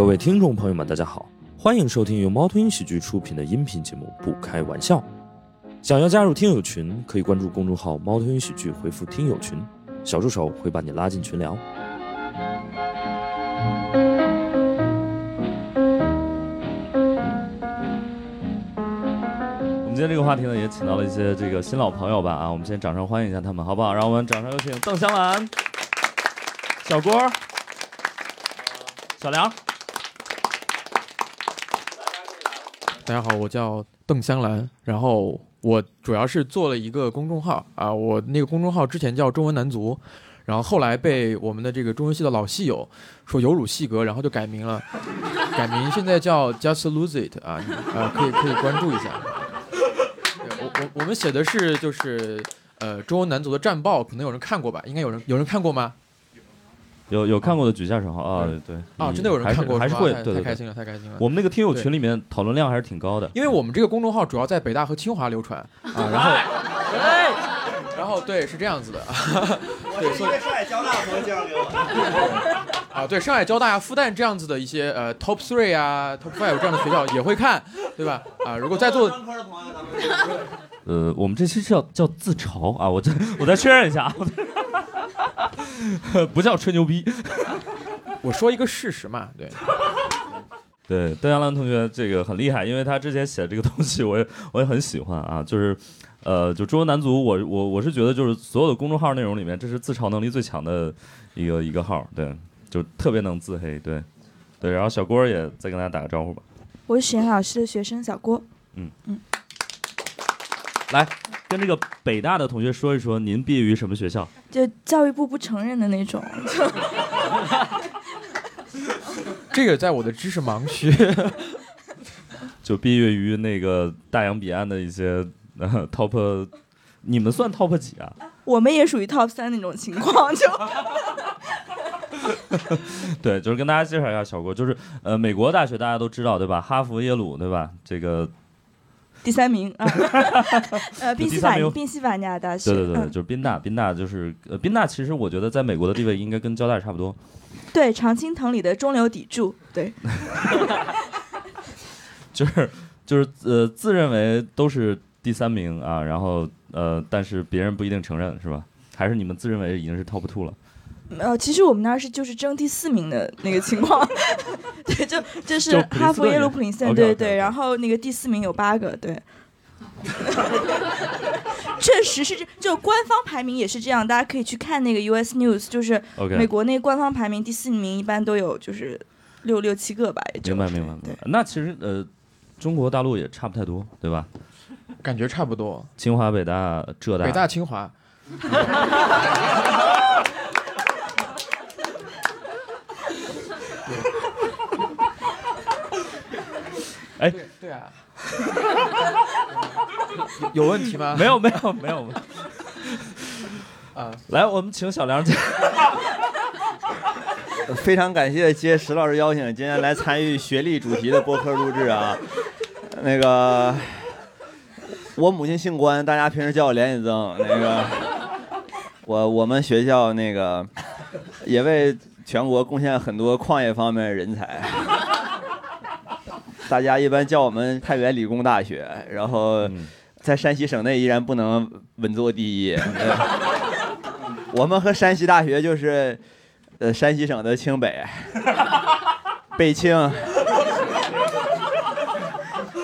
各位听众朋友们，大家好，欢迎收听由猫头鹰喜剧出品的音频节目《不开玩笑》。想要加入听友群，可以关注公众号“猫头鹰喜剧”，回复“听友群”，小助手会把你拉进群聊。我们今天这个话题呢，也请到了一些这个新老朋友吧啊，我们先掌声欢迎一下他们，好不好？让我们掌声有请邓香兰、小郭、小梁。大家好，我叫邓香兰，然后我主要是做了一个公众号啊，我那个公众号之前叫中文男足，然后后来被我们的这个中文系的老系友说有辱戏格，然后就改名了，改名现在叫 Just Lose It 啊，啊可以可以关注一下。对我我我们写的是就是呃中文男足的战报，可能有人看过吧？应该有人有人看过吗？有有看过的举下手啊！对啊，真的有人看过，还是会，对太开心了，太开心了。我们那个听友群里面讨论量还是挺高的，因为我们这个公众号主要在北大和清华流传 啊，然后，然后对，是这样子的。对，所以上海交大的朋友介绍给我。啊，对，上海交大呀、复旦这样子的一些呃 top three 啊、top five 这样的学校也会看，对吧？啊，如果在座，呃，我们这期是要叫自嘲啊，我再我再确认一下啊。不叫吹牛逼，我说一个事实嘛，对。对，邓亚兰同学这个很厉害，因为他之前写的这个东西，我也我也很喜欢啊。就是，呃，就中国男足，我我我是觉得，就是所有的公众号内容里面，这是自嘲能力最强的一个一个号，对，就特别能自黑，对，对。然后小郭也再跟大家打个招呼吧。我是许岩老师的学生小郭。嗯嗯。来。跟这个北大的同学说一说，您毕业于什么学校？就教育部不承认的那种。这个在我的知识盲区。就毕业于那个大洋彼岸的一些呃 top，你们算 top 几啊？我们也属于 top 三那种情况，就。对，就是跟大家介绍一下小郭，就是呃，美国大学大家都知道对吧？哈佛、耶鲁对吧？这个。第三名啊，呃，宾夕法宾夕法尼亚大学，对对对，就是宾大，宾大就是呃，宾大其实我觉得在美国的地位应该跟交大差不多，对，常青藤里的中流砥柱，对，就是就是呃，自认为都是第三名啊，然后呃，但是别人不一定承认是吧？还是你们自认为已经是 top two 了？呃，其实我们那儿是就是争第四名的那个情况，对，就就是哈佛、耶鲁、普林斯顿，对对，然后那个第四名有八个，对，确实是这，就官方排名也是这样，大家可以去看那个 US News，就是美国那官方排名第四名一般都有就是六六七个吧，也明白明白明白。那其实呃，中国大陆也差不太多，对吧？感觉差不多。清华、北大、浙大。北大、清华。哎，对啊，有问题吗？没有，没有，没有。啊，来，我们请小梁姐。非常感谢接石老师邀请，今天来参与学历主题的播客录制啊。那个，我母亲姓关，大家平时叫我连宇增。那个，我我们学校那个也为全国贡献很多矿业方面的人才。大家一般叫我们太原理工大学，然后在山西省内依然不能稳坐第一。我们和山西大学就是，呃，山西省的清北、北清、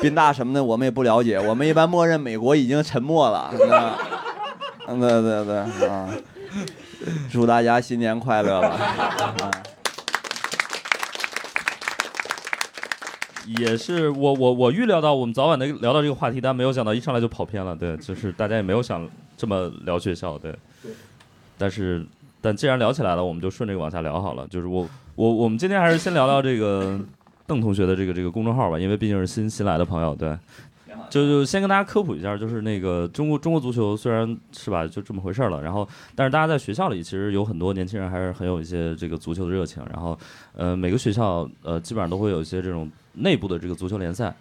宾大什么的，我们也不了解。我们一般默认美国已经沉没了。对对对啊！祝大家新年快乐吧！啊。也是我我我预料到我们早晚能聊到这个话题，但没有想到一上来就跑偏了。对，就是大家也没有想这么聊学校，对。但是，但既然聊起来了，我们就顺着往下聊好了。就是我我我们今天还是先聊聊这个邓同学的这个这个公众号吧，因为毕竟是新新来的朋友，对。就就先跟大家科普一下，就是那个中国中国足球虽然是吧就这么回事了，然后但是大家在学校里其实有很多年轻人还是很有一些这个足球的热情，然后呃每个学校呃基本上都会有一些这种内部的这个足球联赛，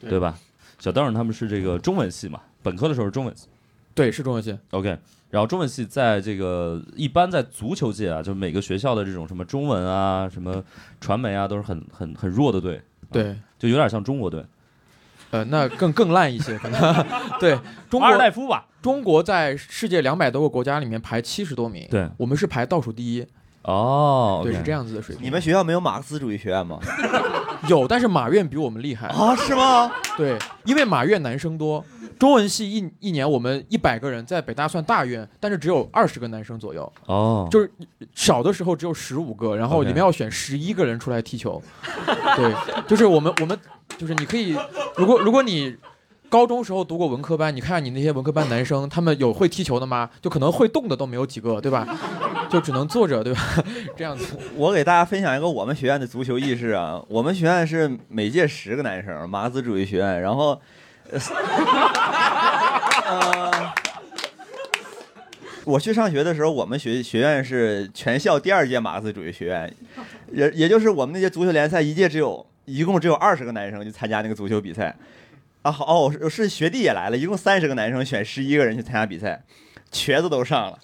对吧？小邓他们是这个中文系嘛，本科的时候是中文系，对，是中文系。OK，然后中文系在这个一般在足球界啊，就每个学校的这种什么中文啊、什么传媒啊，都是很很很弱的队。对，就有点像中国队。呃，那更更烂一些，可能。对，中国。代夫吧。中国在世界两百多个国家里面排七十多名。对，我们是排倒数第一。哦，对，是这样子的水平。你们学校没有马克思主义学院吗？有，但是马院比我们厉害啊？是吗？对，因为马院男生多。中文系一一年我们一百个人，在北大算大院，但是只有二十个男生左右。哦，就是少的时候只有十五个，然后里面要选十一个人出来踢球。对，就是我们我们就是你可以，如果如果你高中时候读过文科班，你看看你那些文科班男生，他们有会踢球的吗？就可能会动的都没有几个，对吧？就只能坐着，对吧？这样子。我给大家分享一个我们学院的足球意识啊，我们学院是每届十个男生，马克思主义学院，然后。我去上学的时候，我们学学院是全校第二届马克思主义学院，也也就是我们那届足球联赛一届只有一共只有二十个男生去参加那个足球比赛，啊好哦是学弟也来了，一共三十个男生选十一个人去参加比赛，瘸子都上了，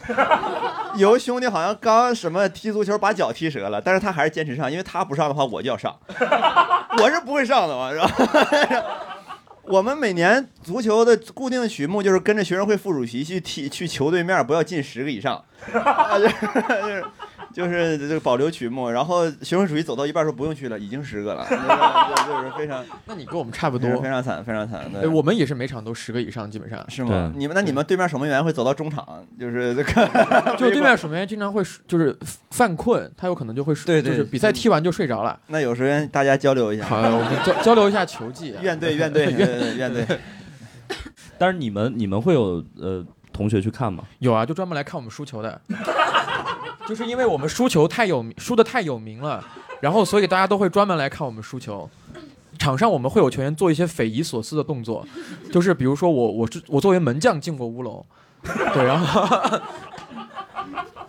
有个兄弟好像刚什么踢足球把脚踢折了，但是他还是坚持上，因为他不上的话我就要上，我是不会上的嘛，是吧？我们每年足球的固定曲目就是跟着学生会副主席去踢去球对面，不要进十个以上。这个保留曲目，然后学生主义走到一半说不用去了，已经十个了，就是非常。那你跟我们差不多，非常惨，非常惨。对，我们也是每场都十个以上，基本上是吗？你们那你们对面守门员会走到中场，就是这个 就对面守门员经常会就是犯困，他有可能就会对，就是比赛踢完就睡着了。那有时间大家交流一下，好，我们交交流一下球技，院队院队院院队。但是你们你们会有呃同学去看吗？有啊，就专门来看我们输球的。就是因为我们输球太有名，输的太有名了，然后所以大家都会专门来看我们输球。场上我们会有球员做一些匪夷所思的动作，就是比如说我我我作为门将进过乌龙，对，然后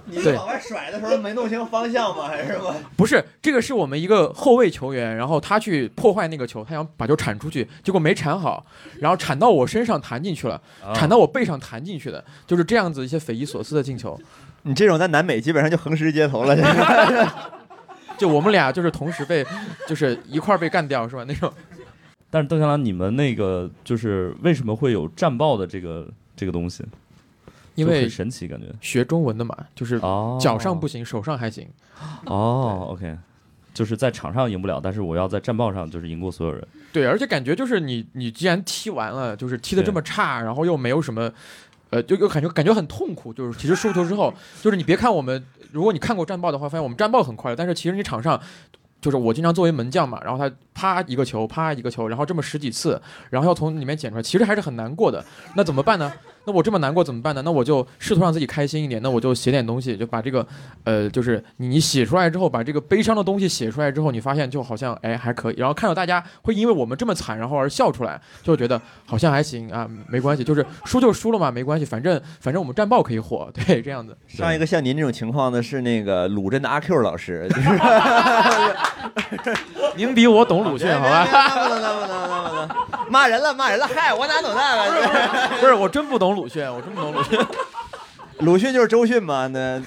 你往外甩的时候没弄清方向吗？还是吗？不是，这个是我们一个后卫球员，然后他去破坏那个球，他想把球铲出去，结果没铲好，然后铲到我身上弹进去了，铲到我背上弹进去的，就是这样子一些匪夷所思的进球。你这种在南美基本上就横尸街头了，就我们俩就是同时被，就是一块被干掉是吧？那种。但是邓香兰，你们那个就是为什么会有战报的这个这个东西？因为很神奇，感觉学中文的嘛，就是脚上不行，手上还行。哦，OK，就是在场上赢不了，但是我要在战报上就是赢过所有人。对，而且感觉就是你你既然踢完了，就是踢的这么差，然后又没有什么。呃，就就感觉感觉很痛苦，就是其实输球之后，就是你别看我们，如果你看过战报的话，发现我们战报很快乐，但是其实你场上，就是我经常作为门将嘛，然后他啪一个球，啪一个球，然后这么十几次，然后要从里面捡出来，其实还是很难过的。那怎么办呢？那我这么难过怎么办呢？那我就试图让自己开心一点。那我就写点东西，就把这个，呃，就是你写出来之后，把这个悲伤的东西写出来之后，你发现就好像哎还可以。然后看到大家会因为我们这么惨，然后而笑出来，就觉得好像还行啊，没关系，就是输就输了嘛，没关系，反正反正我们战报可以火，对，这样子。上一个像您这种情况的是那个鲁镇的阿 Q 老师，您比我懂鲁迅，好吧？不能，不能，不能，不能，骂人了，骂人了，嗨，我哪懂那个？不是，我真不懂。鲁迅，我真不懂鲁迅。鲁迅就是周迅嘛？那，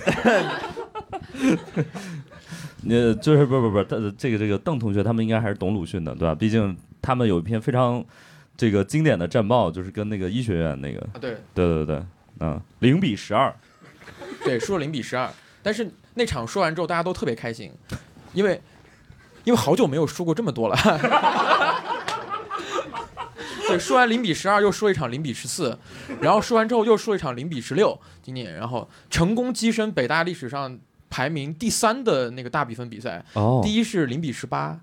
那就是不不不，这个这个邓同学他们应该还是懂鲁迅的，对吧？毕竟他们有一篇非常这个经典的战报，就是跟那个医学院那个，对对对对，嗯，零比十二，对，输了零比十二。但是那场说完之后，大家都特别开心，因为因为好久没有输过这么多了。对，输完零比十二，又输一场零比十四，然后输完之后又输一场零比十六。今年，然后成功跻身北大历史上排名第三的那个大比分比赛。哦，第一是零比十八，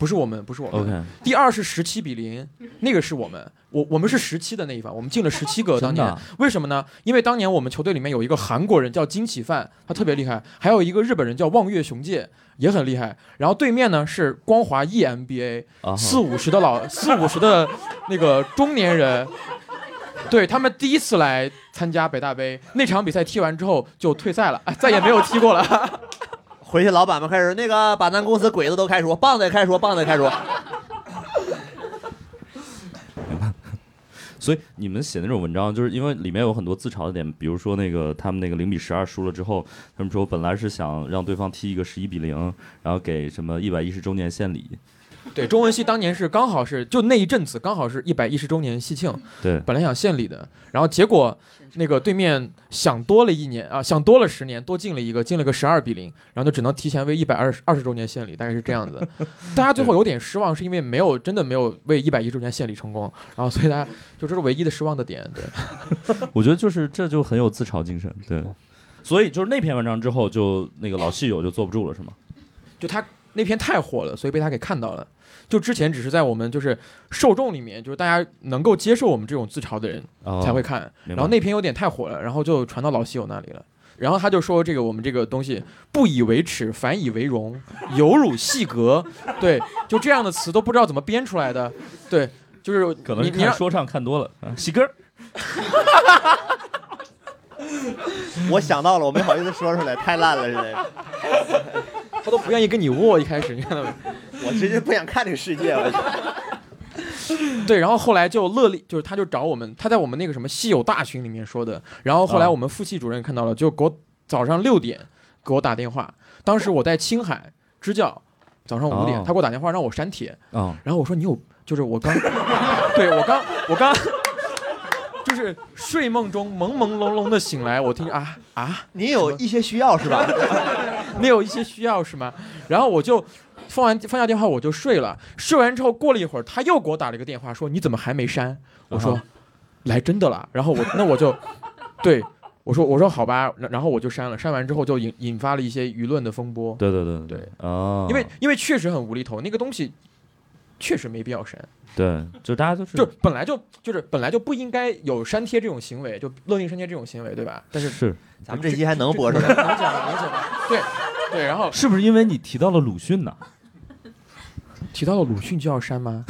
不是我们，不是我们。第二是十七比零，那个是我们，我我们是十七的那一方，我们进了十七个。当年为什么呢？因为当年我们球队里面有一个韩国人叫金启范，他特别厉害，还有一个日本人叫望月雄介。也很厉害，然后对面呢是光华 EMBA，四五十的老四五十的那个中年人，对他们第一次来参加北大杯，那场比赛踢完之后就退赛了，再也没有踢过了。回去老板们开始那个把咱公司鬼子都开除，棒子也开除，棒子也开除。所以你们写那种文章，就是因为里面有很多自嘲的点，比如说那个他们那个零比十二输了之后，他们说本来是想让对方踢一个十一比零，然后给什么一百一十周年献礼。对，中文系当年是刚好是就那一阵子刚好是一百一十周年喜庆，对，本来想献礼的，然后结果那个对面想多了一年啊，想多了十年，多进了一个，进了个十二比零，然后就只能提前为一百二十二十周年献礼，大概是这样子。大家最后有点失望，是因为没有真的没有为一百一周年献礼成功，然后所以大家就这是唯一的失望的点。对，我觉得就是这就很有自嘲精神，对。所以就是那篇文章之后，就那个老戏友就坐不住了，是吗？就他。那篇太火了，所以被他给看到了。就之前只是在我们就是受众里面，就是大家能够接受我们这种自嘲的人才会看。然后那篇有点太火了，然后就传到老西友那里了。然后他就说这个我们这个东西不以为耻，反以为荣，有辱戏格。对，就这样的词都不知道怎么编出来的。对，就是可能你说唱看多了啊，戏歌。我想到了，我没好意思说出来，太烂了，是的。他都不愿意跟你握，一开始你看到没？我直接不想看这个世界。对，然后后来就乐利，就是他就找我们，他在我们那个什么稀有大群里面说的。然后后来我们副系主任看到了，就给我早上六点给我打电话。当时我在青海支教，早上五点他给我打电话让我删帖。然后我说你有，就是我刚，对我刚我刚。就是睡梦中朦朦胧胧的醒来，我听啊啊，你有一些需要是吧？你有一些需要是吗？然后我就放完放下电话我就睡了。睡完之后过了一会儿，他又给我打了一个电话，说你怎么还没删？我说来真的了。然后我那我就对我说我说好吧，然后我就删了。删完之后就引引发了一些舆论的风波。对对对对啊，因为因为确实很无厘头，那个东西确实没必要删。对，就大家都是，就本来就就是本来就不应该有删帖这种行为，就勒令删帖这种行为，对吧？但是是，咱们这期还能播出来？能讲，能讲。对，对，然后是不是因为你提到了鲁迅呢？提到了鲁迅就要删吗？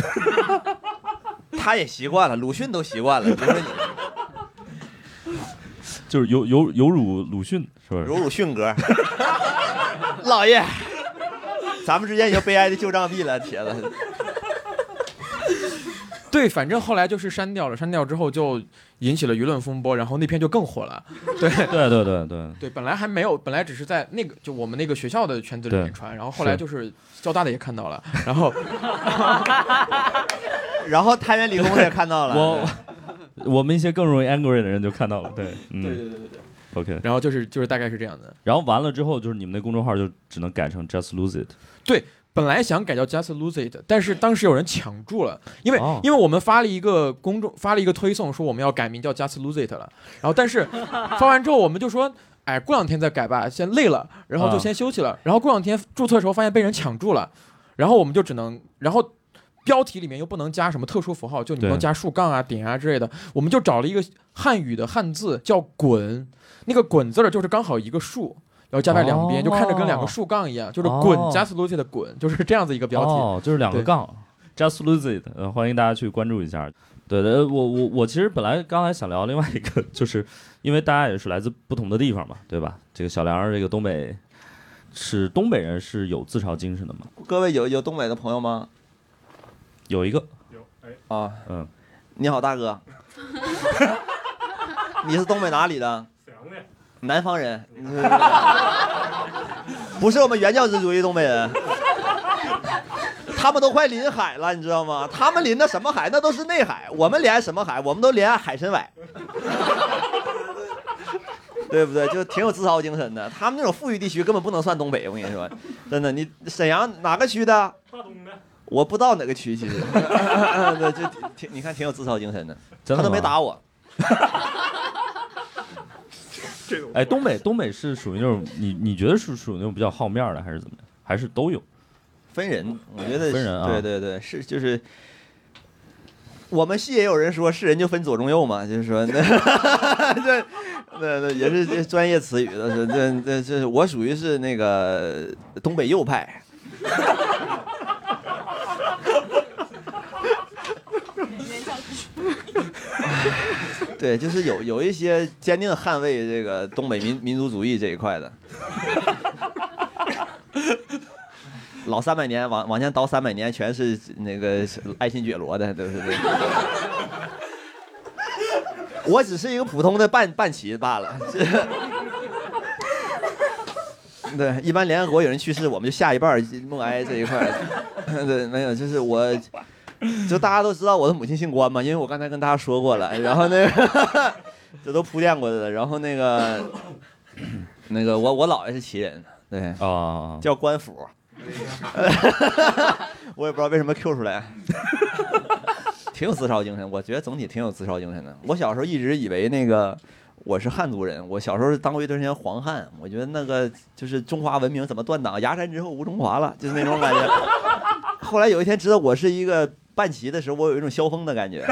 他也习惯了，鲁迅都习惯了，就是你，就是有有有辱鲁迅，是不是？有辱迅哥，老爷，咱们之间已经悲哀的旧账币了，铁子。对，反正后来就是删掉了，删掉之后就引起了舆论风波，然后那篇就更火了。对，对，对，对，对，对，本来还没有，本来只是在那个就我们那个学校的圈子里面传，然后后来就是交大的也看到了，然后，然后太原理工的也看到了，我我们一些更容易 angry 的人就看到了，对，嗯，对，对，对，对，对，OK，然后就是就是大概是这样的，然后完了之后就是你们那公众号就只能改成 just lose it，对。本来想改叫 Just Lose It，但是当时有人抢注了，因为因为我们发了一个公众发了一个推送，说我们要改名叫 Just Lose It 了。然后但是 发完之后，我们就说，哎，过两天再改吧，先累了，然后就先休息了。然后过两天注册的时候发现被人抢注了，然后我们就只能，然后标题里面又不能加什么特殊符号，就你不能加竖杠啊、点啊之类的，我们就找了一个汉语的汉字叫“滚”，那个“滚”字儿就是刚好一个竖。然后加在两边，就看着跟两个竖杠一样，就是滚，just lose it 的滚，就是这样子一个标题。哦，就是两个杠，just lose it。呃，欢迎大家去关注一下。对的，我我我其实本来刚才想聊另外一个，就是因为大家也是来自不同的地方嘛，对吧？这个小梁，这个东北是东北人，是有自嘲精神的吗？各位有有东北的朋友吗？有一个。有。哎。啊。嗯。你好，大哥。你是东北哪里的？南方人，不是我们原教旨主义东北人，他们都快临海了，你知道吗？他们临的什么海？那都是内海。我们连什么海？我们都连海参崴，对不对？就挺有自嘲精神的。他们那种富裕地区根本不能算东北，我跟你说，真的。你沈阳哪个区的？大东的。我不知道哪个区，其实，对，就挺，你看挺有自嘲精神的。他都没打我。哎，东北东北是属于那种你你觉得是属于那种比较好面的，还是怎么样？还是都有？分人，我觉得分人啊。对对对，是就是。我们系也有人说是人就分左中右嘛，就是说那这那那也是专业词语的，说这这这我属于是那个东北右派。对，就是有有一些坚定捍卫这个东北民民族主义这一块的，老三百年往往前倒三百年，全是那个爱新觉罗的，都是这。我只是一个普通的半半旗罢了。对，一般联合国有人去世，我们就下一半默哀这一块。对，没有，就是我，就大家都知道我的母亲姓关嘛，因为我刚才跟大家说过了。然后那个，这都铺垫过的。然后那个，那个我我姥爷是旗人，对啊，叫官府。我也不知道为什么 Q 出来，挺有自嘲精神。我觉得总体挺有自嘲精神的。我小时候一直以为那个。我是汉族人，我小时候当过一段时间黄汉，我觉得那个就是中华文明怎么断档，崖山之后无中华了，就是那种感觉。后来有一天知道我是一个半旗的时候，我有一种萧峰的感觉。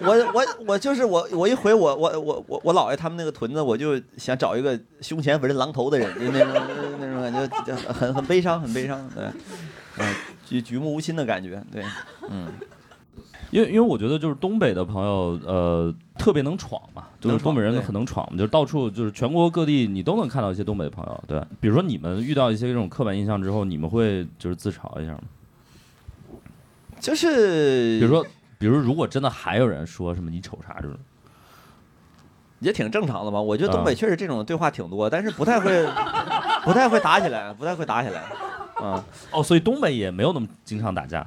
我我我就是我我一回我我我我我姥爷他们那个屯子，我就想找一个胸前纹着狼头的人，就那种那种感觉，很很悲伤，很悲伤，对，嗯，举举目无亲的感觉，对，嗯。因为因为我觉得就是东北的朋友，呃，特别能闯嘛，就是东北人很能闯，就是到处就是全国各地你都能看到一些东北朋友，对。比如说你们遇到一些这种刻板印象之后，你们会就是自嘲一下吗？就是比如说，比如如果真的还有人说什么你瞅啥这种，也挺正常的嘛。我觉得东北确实这种对话挺多，但是不太会，不太会打起来，不太会打起来。嗯，哦，所以东北也没有那么经常打架。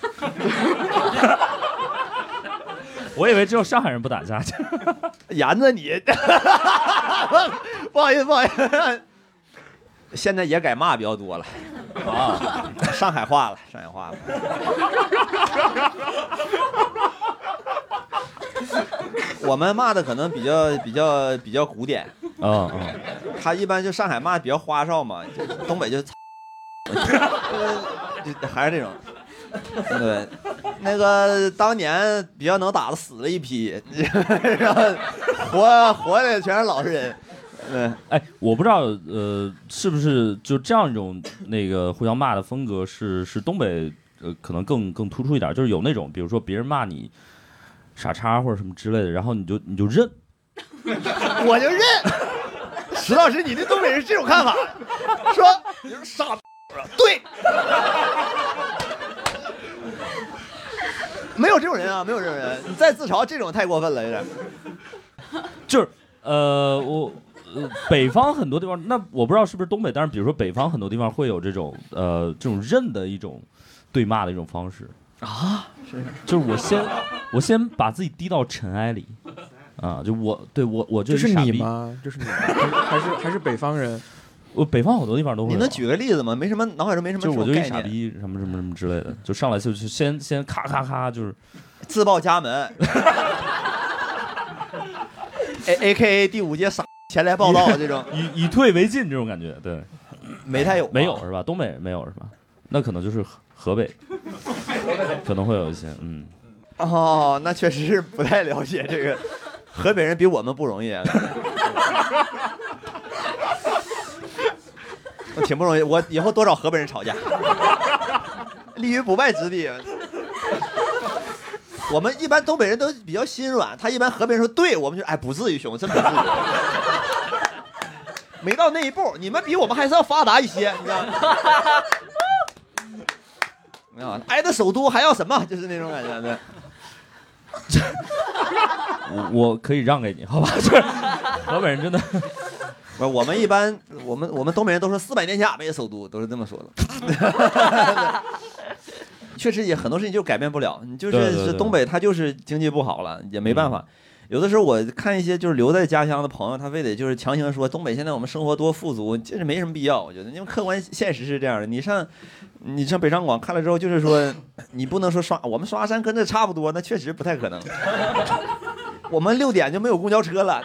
我以为只有上海人不打架，严子你，不好意思不好意思，现在也改骂比较多了。啊，上海话了上海话了，我们骂的可能比较比较比较古典。啊啊，他一般就上海骂比较花哨嘛，就东北就，就还是这种。对，那个当年比较能打的死了一批，然后活活的全是老实人。对，哎，我不知道，呃，是不是就这样一种那个互相骂的风格是是东北呃可能更更突出一点，就是有那种比如说别人骂你傻叉或者什么之类的，然后你就你就认，我就认。石老师，你对东北人是这种看法？说你是傻，对。没有这种人啊，没有这种人。你再自嘲，这种太过分了，有点。就是，呃，我，呃，北方很多地方，那我不知道是不是东北，但是比如说北方很多地方会有这种，呃，这种认的一种对骂的一种方式啊。是，就是我先，我先把自己低到尘埃里，啊，就我对我我就是你吗？就是你，还是还是北方人？我北方好多地方都会。你能举个例子吗？没什么，脑海中没什么。就我就一傻逼，什么什么什么之类的，就上来就就先先咔咔咔，就是自报家门。A A K A 第五届傻前来报道这种，以以退为进这种感觉，对。没太有，没有是吧？东北没有是吧？那可能就是河北，可能会有一些，嗯。哦，那确实是不太了解这个，河北人比我们不容易。挺不容易，我以后多找河北人吵架，立于不败之地。我们一般东北人都比较心软，他一般河北人说对，我们就哎不至于兄，真不至于，没到那一步，你们比我们还是要发达一些，你知道吗？没有，挨着首都还要什么？就是那种感觉，对。我我可以让给你，好吧？就是河北人真的。不是我们一般，我们我们东北人都说四百年前俺们也首都，都是这么说的。确实也很多事情就改变不了，你就是东北，他就是经济不好了，也没办法。有的时候我看一些就是留在家乡的朋友，他非得就是强行说东北现在我们生活多富足，这是没什么必要。我觉得因为客观现实是这样的，你上你上北上广看了之后，就是说你不能说刷我们刷山跟这差不多，那确实不太可能。我们六点就没有公交车了。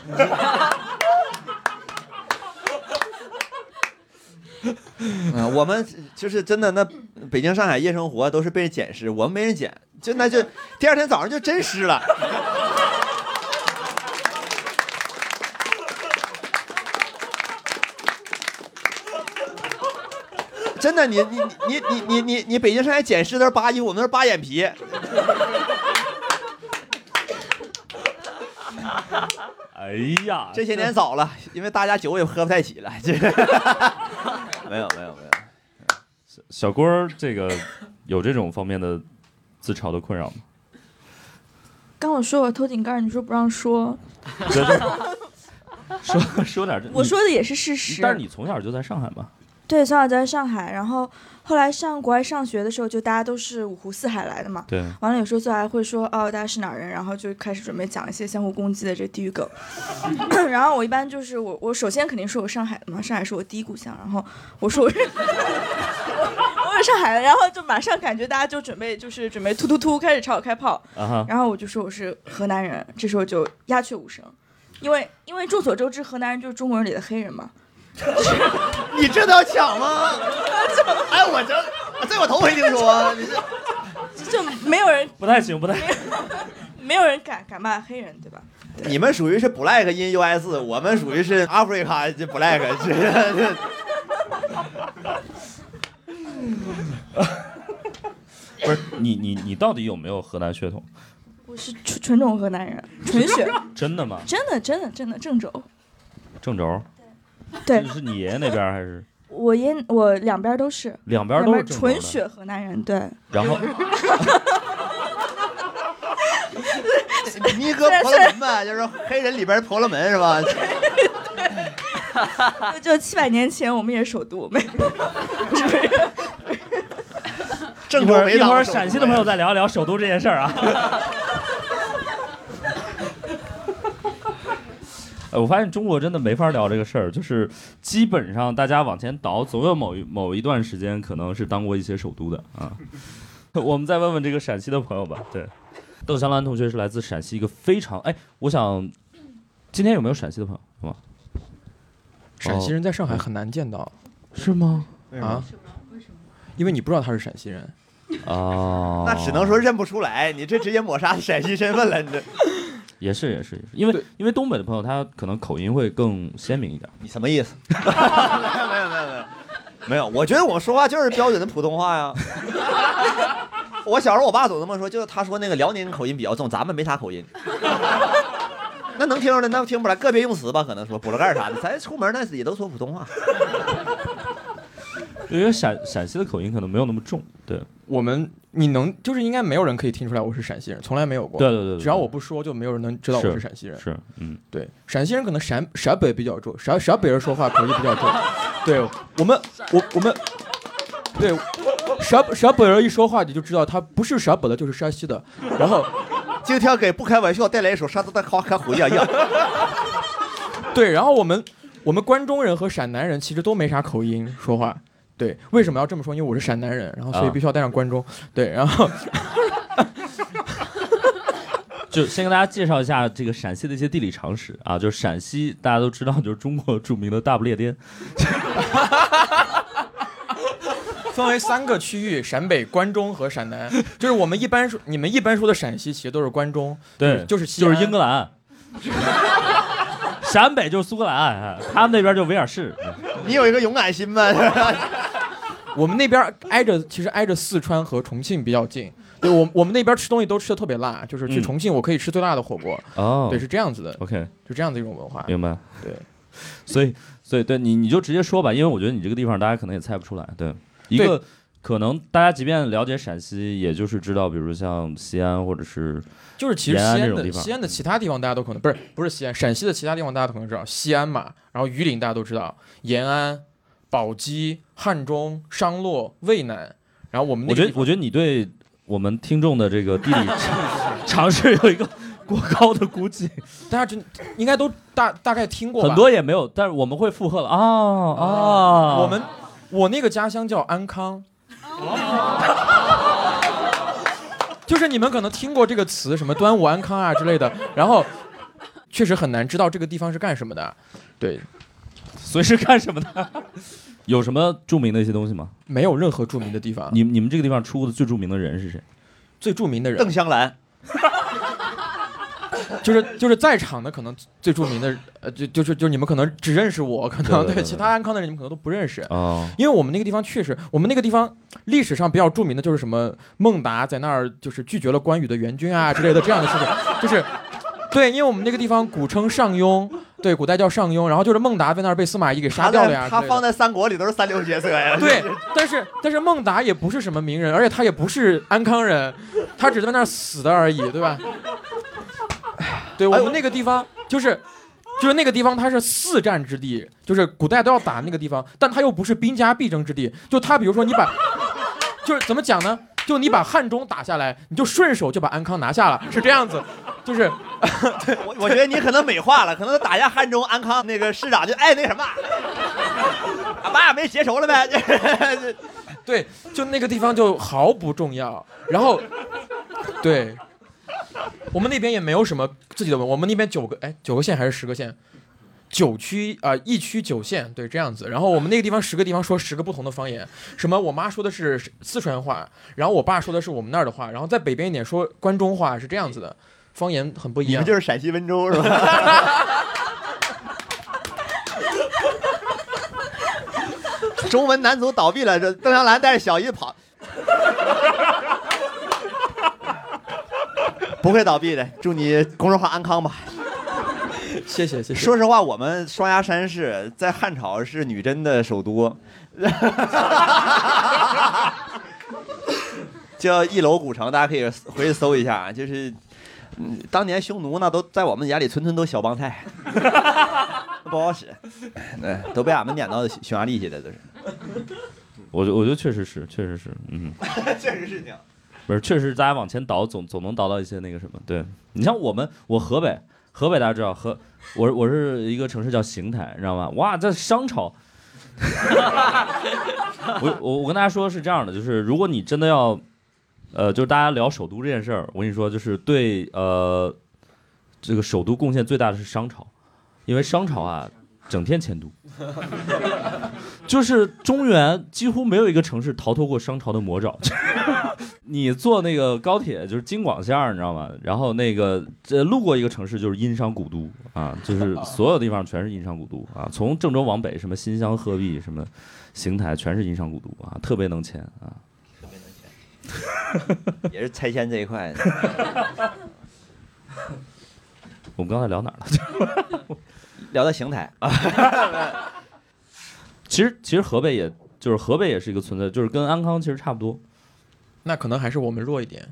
嗯，我们就是真的，那北京、上海夜生活都是被人捡尸，我们没人捡，就那就 第二天早上就真湿了。真的，你你你你你你你北京、上海捡尸都是扒衣服，我们那是扒眼皮。哎呀，这些年早了，因为大家酒也喝不太起了。这 没有没有没有，小郭这个有这种方面的自嘲的困扰吗？刚我说我偷井盖，你说不让说，说 说点我说的也是事实。但是你从小就在上海吗？对，从小在上海，然后后来上国外上学的时候，就大家都是五湖四海来的嘛。对。完了，有时候就还会说哦，大家是哪儿人，然后就开始准备讲一些相互攻击的这地域梗。然后我一般就是我我首先肯定说我上海的嘛，上海是我第一故乡。然后我说我是 我是上海的，然后就马上感觉大家就准备就是准备突突突开始朝我开炮。然后我就说我是河南人，这时候就鸦雀无声，因为因为众所周知，河南人就是中国人里的黑人嘛。你这都要抢吗？哎，我这这我头回听说，你这就没有人不太行，不太，没有人敢敢骂黑人，对吧？你们属于是 black in US，我们属于是 Africa black。不是你你你到底有没有河南血统？我是纯纯种河南人，纯血。真的吗？真的真的真的郑州。郑州。对，是你爷爷那边还是？我爷我两边都是，两边都是纯血河南人，对。然后，尼哥婆罗门呗，就是黑人里边婆罗门是吧？就七百年前，我们也是首都，没。一会儿一会儿陕西的朋友再聊一聊首都这件事儿啊。我发现中国真的没法聊这个事儿，就是基本上大家往前倒，总有某一某一段时间可能是当过一些首都的啊。我们再问问这个陕西的朋友吧。对，邓香兰同学是来自陕西一个非常哎，我想今天有没有陕西的朋友？是吗？陕西人在上海很难见到，是吗？啊？为什么？因为你不知道他是陕西人。哦。那只能说认不出来，你这直接抹杀陕西身份了，你这。也是也是，因为因为东北的朋友他可能口音会更鲜明一点。你什么意思？没有没有没有没有没有，我觉得我说话就是标准的普通话呀。我小时候我爸总这么说，就是他说那个辽宁口音比较重，咱们没啥口音。那能听出来？那听不出来，个别用词吧，可能说补了盖啥的。咱出门那也都说普通话。因为陕陕西的口音可能没有那么重，对我们你能就是应该没有人可以听出来我是陕西人，从来没有过。对对对，只要我不说，就没有人能知道我是陕西人。是，嗯，对，陕西人可能陕陕北比较重，陕陕北人说话口音比较重。对我们，我我们，对陕陕北人一说话你就知道他不是陕北的，就是山西的。然后 今天给不开玩笑带来一首《山东的花开回呀呀》。对，然后我们我们关中人和陕南人其实都没啥口音说话。对，为什么要这么说？因为我是陕南人，然后所以必须要带上关中。对，然后 就先跟大家介绍一下这个陕西的一些地理常识啊，就是陕西大家都知道，就是中国著名的大不列颠，分为三个区域：陕北、关中和陕南。就是我们一般说，你们一般说的陕西，其实都是关中，对，就是就是英格兰。陕北就是苏格兰，他们那边就威尔士。你有一个勇敢心吗？我们那边挨着，其实挨着四川和重庆比较近。对我，我们那边吃东西都吃的特别辣，就是去重庆我可以吃最辣的火锅。哦，对，是这样子的。OK，就这样的一种文化。明白。对，所以，所以对你，你就直接说吧，因为我觉得你这个地方大家可能也猜不出来。对，一个可能大家即便了解陕西，也就是知道，比如像西安或者是就是其实西安的西安的其他地方。大家都可能不是不是西安，陕西的其他地方大家可能知道西安嘛，然后榆林大家都知道，延安。宝鸡、汉中、商洛、渭南，然后我们我觉得，我觉得你对我们听众的这个地理 常识有一个过高的估计，大家真应该都大大概听过，很多也没有，但是我们会附和了。啊。啊！我们我那个家乡叫安康，就是你们可能听过这个词，什么端午安康啊之类的，然后确实很难知道这个地方是干什么的，对，所以是干什么的？有什么著名的一些东西吗？没有任何著名的地方。你你们这个地方出的最著名的人是谁？最著名的人邓香兰，就是就是在场的可能最著名的呃就就是就是你们可能只认识我，可能对其他安康的人你们可能都不认识啊。因为我们那个地方确实，我们那个地方历史上比较著名的就是什么孟达在那儿就是拒绝了关羽的援军啊之类的这样的事情，就是对，因为我们那个地方古称上庸。对，古代叫上庸，然后就是孟达在那儿被司马懿给杀掉了呀。他放在在三国里都是三流角色呀。对，但是但是孟达也不是什么名人，而且他也不是安康人，他只是在那儿死的而已，对吧？对我们那个地方就是。就是那个地方，它是四战之地，就是古代都要打那个地方，但它又不是兵家必争之地。就它，比如说你把，就是怎么讲呢？就你把汉中打下来，你就顺手就把安康拿下了，是这样子。就是，对，我我觉得你可能美化了，可能打下汉中，安康那个市长就哎那什么，俺爸没结仇了呗。对，就那个地方就毫不重要。然后，对。我们那边也没有什么自己的文，我们那边九个哎九个县还是十个县，九区啊、一区九县，对这样子。然后我们那个地方十个地方说十个不同的方言，什么我妈说的是四川话，然后我爸说的是我们那儿的话，然后在北边一点说关中话，是这样子的，方言很不一样。你们就是陕西温州是吧？中文男足倒闭了，这邓香兰带着小姨跑。不会倒闭的，祝你公众号安康吧。谢谢谢谢。说实话，我们双鸭山市在汉朝是女真的首都，叫一楼古城，大家可以回去搜一下。就是，嗯，当年匈奴那都在我们眼里，村村都小帮菜，不好使，对，都被俺们撵到匈牙利去了，都是。我我觉得确实是，确实是，嗯，确实是这样。不是，确实大家往前倒，总总能倒到一些那个什么。对你像我们，我河北，河北大家知道，河我我是一个城市叫邢台，你知道吗？哇，在商朝。我我我跟大家说是这样的，就是如果你真的要，呃，就是大家聊首都这件事儿，我跟你说，就是对呃这个首都贡献最大的是商朝，因为商朝啊。整天迁都，就是中原几乎没有一个城市逃脱过商朝的魔爪。你坐那个高铁就是京广线，你知道吗？然后那个这路过一个城市就是殷商古都啊，就是所有地方全是殷商古都啊。从郑州往北，什么新乡、鹤壁、什么邢台，全是殷商古都啊，特别能迁啊。特别能迁，也是拆迁这一块。我们刚才聊哪儿了？聊到邢台啊，其实其实河北也就是河北也是一个存在，就是跟安康其实差不多。那可能还是我们弱一点。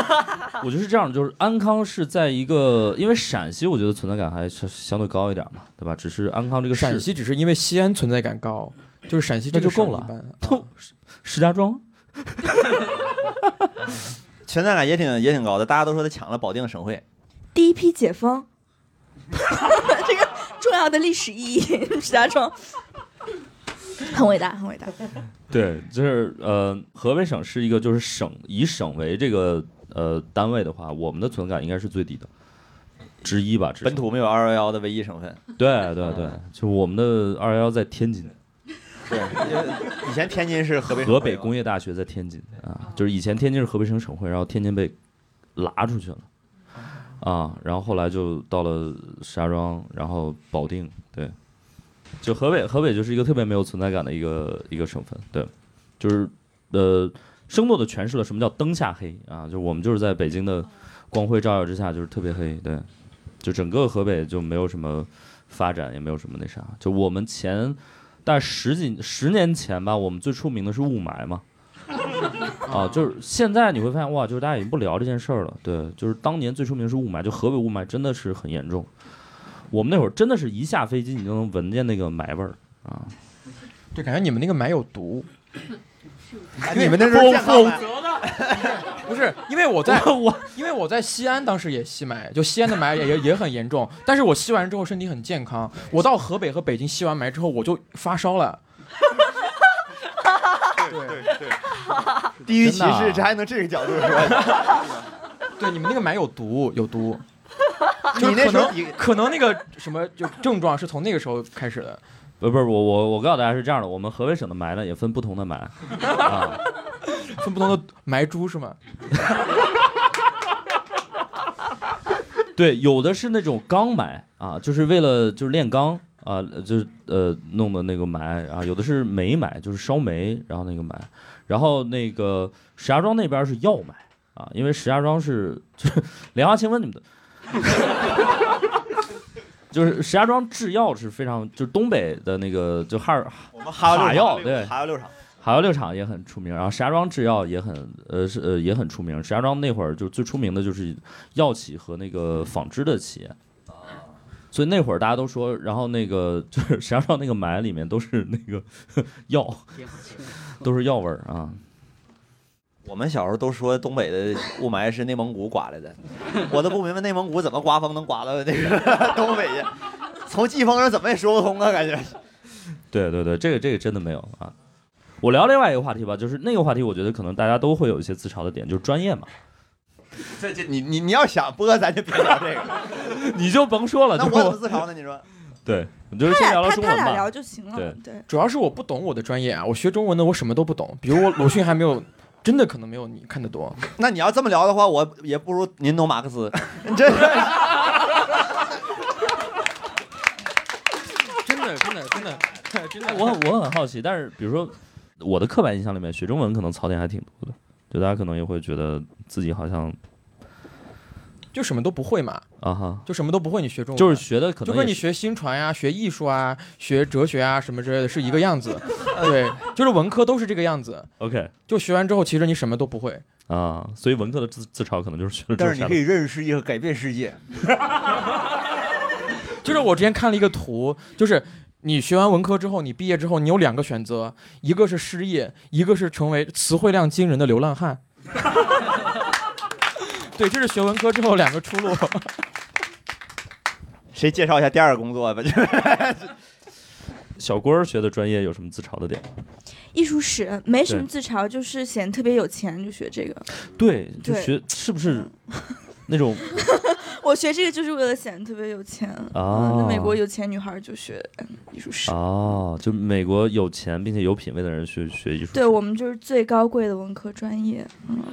我觉得是这样，就是安康是在一个，因为陕西我觉得存在感还是相对高一点嘛，对吧？只是安康这个陕西只是因为西安存在感高，就是陕西这就够了。石家庄，存在感也挺也挺高的，大家都说他抢了保定省会，第一批解封。这个重要的历史意义，石家庄很伟大，很伟大。对，就是呃，河北省是一个就是省以省为这个呃单位的话，我们的存在感应该是最低的之一吧。本土没有二幺幺的唯一省份。对对对，就我们的二幺幺在天津。对，以前天津是河北河北工业大学在天津啊，就是以前天津是河北省省会，然后天津被拉出去了。啊，然后后来就到了石家庄，然后保定，对，就河北，河北就是一个特别没有存在感的一个一个省份，对，就是呃，生动的诠释了什么叫灯下黑啊，就我们就是在北京的光辉照耀之下，就是特别黑，对，就整个河北就没有什么发展，也没有什么那啥，就我们前大十几十年前吧，我们最出名的是雾霾嘛。啊，就是现在你会发现哇，就是大家已经不聊这件事儿了。对，就是当年最出名是雾霾，就河北雾霾真的是很严重。我们那会儿真的是一下飞机你就能闻见那个霾味儿啊。对，感觉你们那个霾有毒。你们那是否否则的？不是，因为我在我因为我在西安当时也吸霾，就西安的霾也也也很严重。但是我吸完之后身体很健康。我到河北和北京吸完霾之后我就发烧了。对对对，地域歧视，这还能这个角度说？对，你们那个霾有毒，有毒。你那时候可能那个什么就症状是从那个时候开始的。不不是，我我我告诉大家是这样的，我们河北省的霾呢也分不同的霾，啊，分不同的霾猪是吗？对，有的是那种钢霾啊，就是为了就是炼钢。啊，就是呃弄的那个霾啊，有的是煤霾，就是烧煤，然后那个霾，然后那个石家庄那边是药霾啊，因为石家庄是就是莲花清瘟你们的，就是石家庄制药是非常，就是东北的那个就哈尔我们哈哈药药对哈药六厂，哈药六厂也很出名，然后石家庄制药也很呃是呃也很出名。石家庄那会儿就最出名的就是药企和那个纺织的企业。所以那会儿大家都说，然后那个 就是石家庄那个霾里面都是那个 药，都是药味儿啊。我们小时候都说东北的雾霾是内蒙古刮来的，我都不明白内蒙古怎么刮风能刮到那个东北去，从季风上怎么也说不通啊，感觉。对对对，这个这个真的没有啊。我聊另外一个话题吧，就是那个话题，我觉得可能大家都会有一些自嘲的点，就是专业嘛。这这你你你要想播，咱就别聊这个。你就甭说了，那就我怎么自嘲呢？你说？对，你就是先聊俩他他俩聊中文吧。聊就行了。对对，主要是我不懂我的专业啊，我学中文的我什么都不懂，比如我鲁迅还没有，真的可能没有你看得多。那你要这么聊的话，我也不如您懂马克思。这真的真的真的真的，我我很好奇，但是比如说我的刻板印象里面，学中文可能槽点还挺多的，就大家可能也会觉得自己好像就什么都不会嘛，啊哈，就什么都不会，你学中文就是学的可能就跟你学新传呀、学艺术啊、学哲学啊什么之类的是一个样子。对，就是文科都是这个样子。OK 就学完之后，其实你什么都不会。啊，所以文科的自自嘲可能就是学了但是你可以认识世界和改变世界。就是我之前看了一个图，就是你学完文科之后，你毕业之后，你有两个选择，一个是失业，一个是成为词汇量惊人的流浪汉。对，这是学文科之后两个出路。谁介绍一下第二个工作吧？小郭儿学的专业有什么自嘲的点？艺术史没什么自嘲，就是显得特别有钱，就学这个。对，就学是不是 那种我学这个就是为了显得特别有钱。哦嗯，那美国有钱女孩就学嗯艺术史。哦，就美国有钱并且有品位的人学学艺术史？对我们就是最高贵的文科专业。嗯，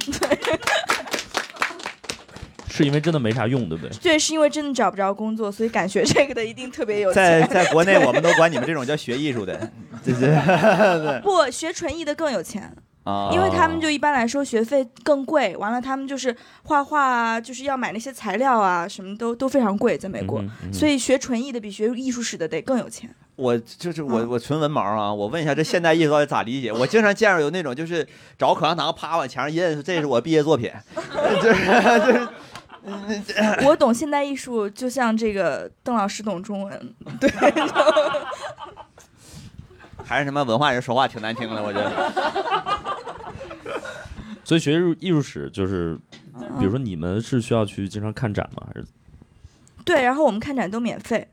是因为真的没啥用，对不对？对，是因为真的找不着工作，所以敢学这个的一定特别有在钱。在国内，我们都管你们这种叫学艺术的，对对对不，学纯艺的更有钱。啊因为他们就一般来说学费更贵，完了他们就是画画啊，就是要买那些材料啊，什么都都非常贵，在美国。嗯嗯所以学纯艺的比学艺术史的得更有钱。我就是我，嗯我纯文盲啊！我问一下，这现代艺术到底咋理解？我经常见着有那种就是找口香糖啪往墙上印，这是我毕业作品，就是就是 我懂现代艺术，就像这个邓老师懂中文。对，还是什么文化人说话挺难听的，我觉得。所以学艺术史就是，比如嗯说你们是需要去经常看展吗？还是对，然后我们看展都免费。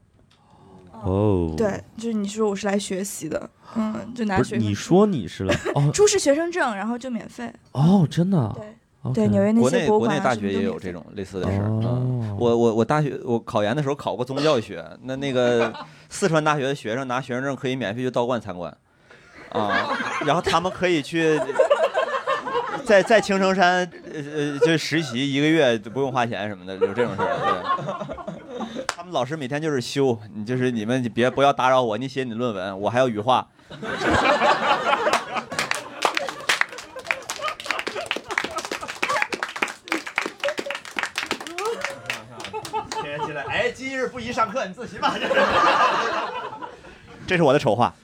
哦？，对，就是你说我是来学习的，嗯，就拿学生你说你是来哦出示学生证，然后就免费。哦，真的啊对对，纽约那国内国内大学也有这种类似的事儿。我我我大学我考研的时候考过宗教学，那那个 四川大学的学生拿学生证可以免费去道观参观，啊，然后他们可以去在在青城山呃呃就实习一个月不用花钱什么的，有这种事儿。对，他们老师每天就是修，你就是你们别不要打扰我，你写你的论文，我还要羽化。天起来，哎，今日不宜上课，你自习吧。这是，这是我的丑话。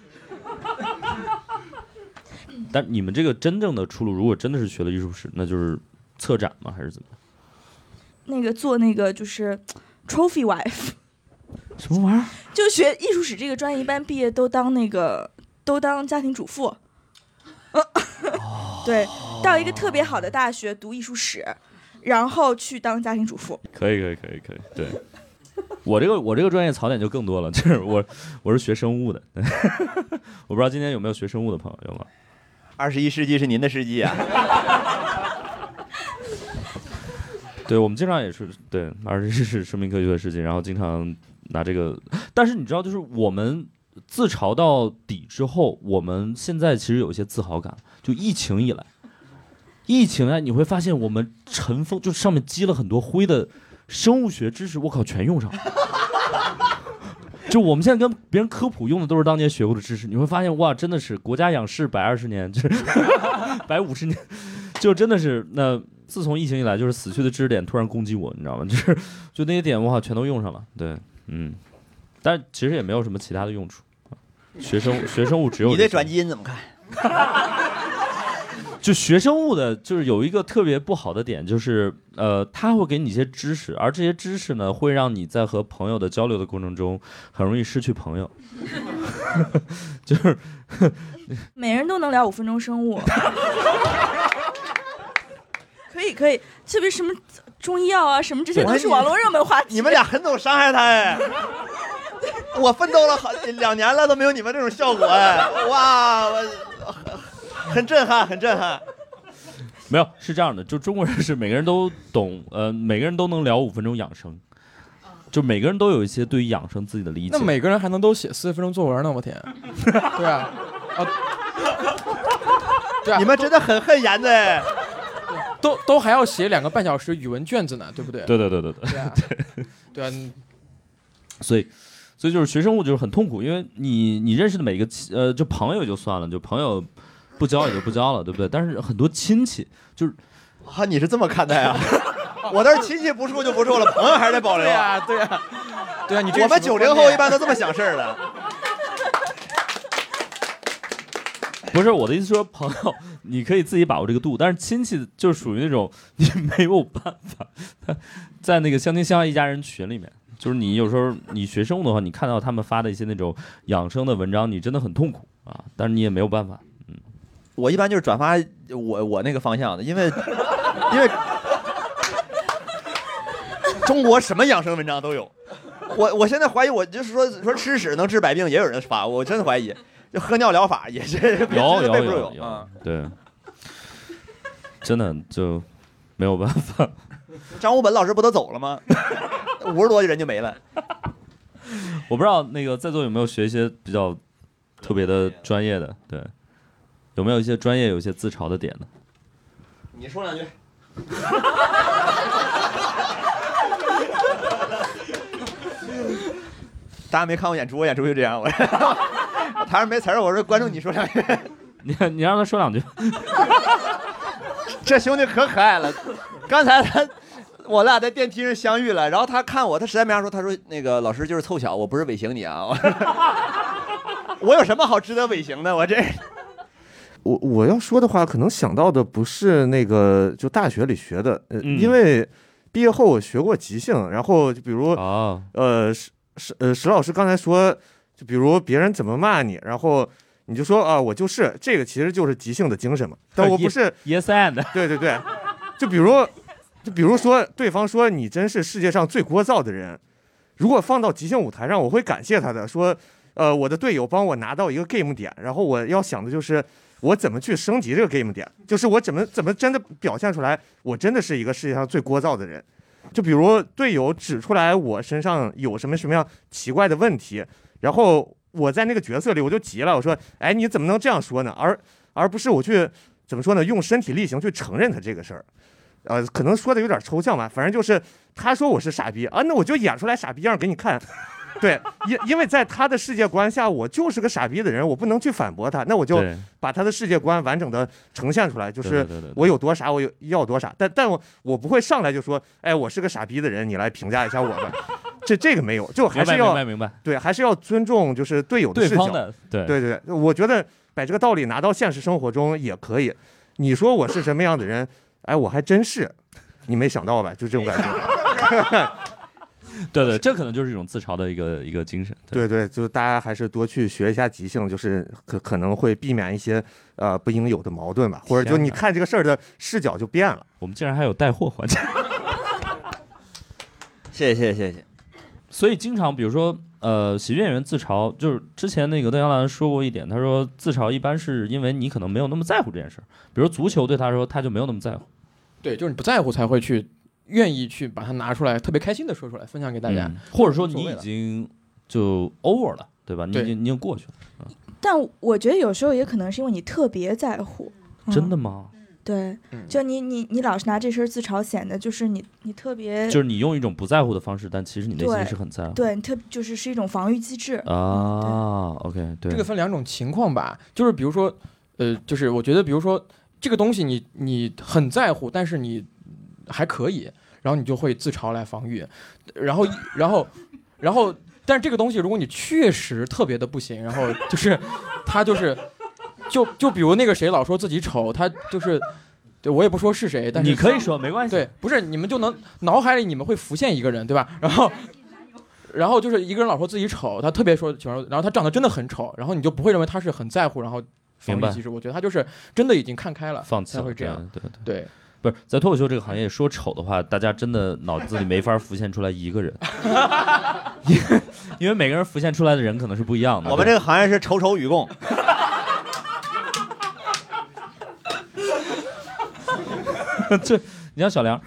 但你们这个真正的出路，如果真的是学了艺术史，那就是策展吗？还是怎么样？那个做那个就是 trophy wife，什么玩意儿？就学艺术史这个专业，一般毕业都当那个都当家庭主妇。对，到一个特别好的大学读艺术史，然后去当家庭主妇。可以，可以，可以，可以。对，我这个我这个专业槽点就更多了，就是我我是学生物的，我不知道今天有没有学生物的朋友有吗？二十一世纪是您的世纪啊！对，我们经常也是对，而且是生命科学的世纪，然后经常拿这个，但是你知道，就是我们自嘲到底之后，我们现在其实有一些自豪感。就疫情以来，疫情啊，你会发现我们尘封，就上面积了很多灰的生物学知识，我靠，全用上了。就我们现在跟别人科普用的都是当年学过的知识，你会发现哇，真的是国家养士百二十年，就是 百五十年，就真的是那自从疫情以来，就是死去的知识点突然攻击我，你知道吗？就是就那些点我靠，全都用上了。对，嗯，但其实也没有什么其他的用处。学生学生物只有你对转基因怎么看？就学生物的，就是有一个特别不好的点，就是呃，他会给你一些知识，而这些知识呢，会让你在和朋友的交流的过程中，很容易失去朋友。就是 每人都能聊五分钟生物，可以可以，特别什么中医药啊，什么这些对都是网络热门话题。你们俩很懂伤害他哎。我奋斗了好两年了都没有你们这种效果哎，哇，我 很震撼，很震撼。没有是这样的，就中国人是每个人都懂，呃，每个人都能聊五分钟养生，就每个人都有一些对于养生自己的理解。那每个人还能都写四十分钟作文呢？我天，对啊，啊，对啊，你们真的很恨严的哎。都都还要写两个半小时语文卷子呢，对不对？对对对对对，对啊，对啊，嗯所以，所以就是学生物就是很痛苦，因为你你认识的每个呃，就朋友就算了，就朋友不交也就不交了，对不对？但是很多亲戚就是啊，你是这么看待啊？我倒是亲戚不处就不处了，朋友还是得保留。对呀，对呀，对啊，你这我们九零后一般都这么想事儿的。不是我的意思说朋友，你可以自己把握这个度，但是亲戚就属于那种你没有办法，他在那个相亲相爱一家人群里面。就是你有时候你学生物的话，你看到他们发的一些那种养生的文章，你真的很痛苦啊，但是你也没有办法。我一般就是转发我我那个方向的，因为因为 中国什么养生文章都有。我我现在怀疑，我就是说说吃屎能治百病，也有人发，我真的怀疑。就喝尿疗法也是有 有有有啊。对，真的就没有办法。张武本老师不都走了吗？五十多人就没了。我不知道那个在座有没有学一些比较特别的专业的，对，有没有一些专业有一些自嘲的点呢？你说两句。大家没看过演出，我演出就这样。我 台上没词儿，我说观众你说两句。你 你让他说两句。这兄弟可可爱了，刚才他我俩在电梯上相遇了，然后他看我，他实在没啥说，他说那个老师就是凑巧，我不是尾行你啊，我我有什么好值得尾行的？我这我我要说的话，可能想到的不是那个就大学里学的，呃，嗯因为毕业后我学过即兴，然后就比如啊，呃石石呃石老师刚才说，就比如别人怎么骂你，然后你就说啊我就是这个，其实就是即兴的精神嘛。但我不是 Yes and，对对对，就比如就比如说对方说你真是世界上最聒噪的人，如果放到即兴舞台上，我会感谢他的，说呃我的队友帮我拿到一个 game 点，然后我要想的就是。我怎么去升级这个 game 点？就是我怎么怎么真的表现出来，我真的是一个世界上最聒噪的人。就比如队友指出来我身上有什么什么样奇怪的问题，然后我在那个角色里我就急了，我说：“哎，你怎么能这样说呢？”而而不是我去怎么说呢？用身体力行去承认他这个事儿。呃，可能说的有点抽象吧，反正就是他说我是傻逼啊，那我就演出来傻逼样给你看。对，因因为在他的世界观下，我就是个傻逼的人，我不能去反驳他，那我就，把他的世界观完整的呈现出来，就就是我有多傻，我有要多傻，但但我我不会上来就说，哎，我是个傻逼的人，你来评价一下我吧，这这个没有，就还是要明白明白，对，还是要尊重就是队友的视角，对对对，我觉得把这个道理拿到现实生活中也可以。你说我是什么样的人，哎，我还真是，你没想到吧？就这种感觉。对对，这可能就是一种自嘲的一个一个精神。对对，就是大家还是多去学一下即兴，就是可可能会避免一些呃不应有的矛盾吧，或者就你看这个事儿的视角就变了。我们竟然还有带货环节，谢谢谢谢谢谢。所以经常比如说呃，喜剧演员自嘲，就是之前那个邓阳兰说过一点，他说自嘲一般是因为你可能没有那么在乎这件事儿，比如足球对他说他就没有那么在乎，对，就是你不在乎才会去愿意去把它拿出来，特别开心的说出来，分享给大家。嗯或者说你已经就 over 了，对吧？你已经你已经过去了，但我觉得有时候也可能是因为你特别在乎，嗯真的吗？对，嗯就你你你老是拿这事儿自嘲，显得就是你你特别就是你用一种不在乎的方式，但其实你内心是很在乎。对你特就是是一种防御机制。啊，OK，对，这个分两种情况吧，就是比如说，呃，就是我觉得，比如说这个东西你你很在乎，但是你还可以，然后你就会自嘲来防御，然后然后然后但是这个东西，如果你确实特别的不行，然后就是他就是就就比如那个谁老说自己丑，他就是对我也不说是谁，但是你可以说没关系。对，不是你们就能脑海里你们会浮现一个人，对吧？然后。然后就是一个人老说自己丑，他特别说喜欢，然后他长得真的很丑，然后你就不会认为他是很在乎，然后防御机制我觉得他就是真的已经看开了，放弃才会这样。对对对，不是在脱口秀这个行业说丑的话，大家真的脑子里没法浮现出来一个人，因为因为每个人浮现出来的人可能是不一样的。我们这个行业是丑丑与共。这你像小梁，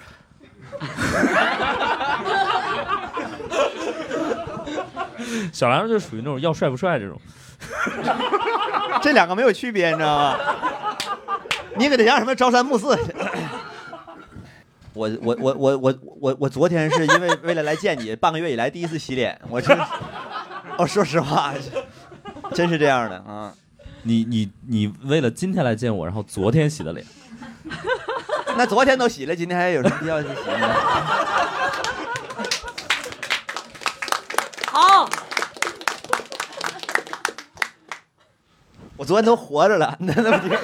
小梁就属于那种要帅不帅这种。这两个没有区别，你知道吗？你给他像什么朝三暮四。我我我我我我我昨天是因为为了来见你，半个月以来第一次洗脸，我真，哦，说实话，真是这样的啊。你你你为了今天来见我，然后昨天洗的脸，那昨天都洗了，今天还有什么必要去洗呢？好，我昨天都活着了，那那不挺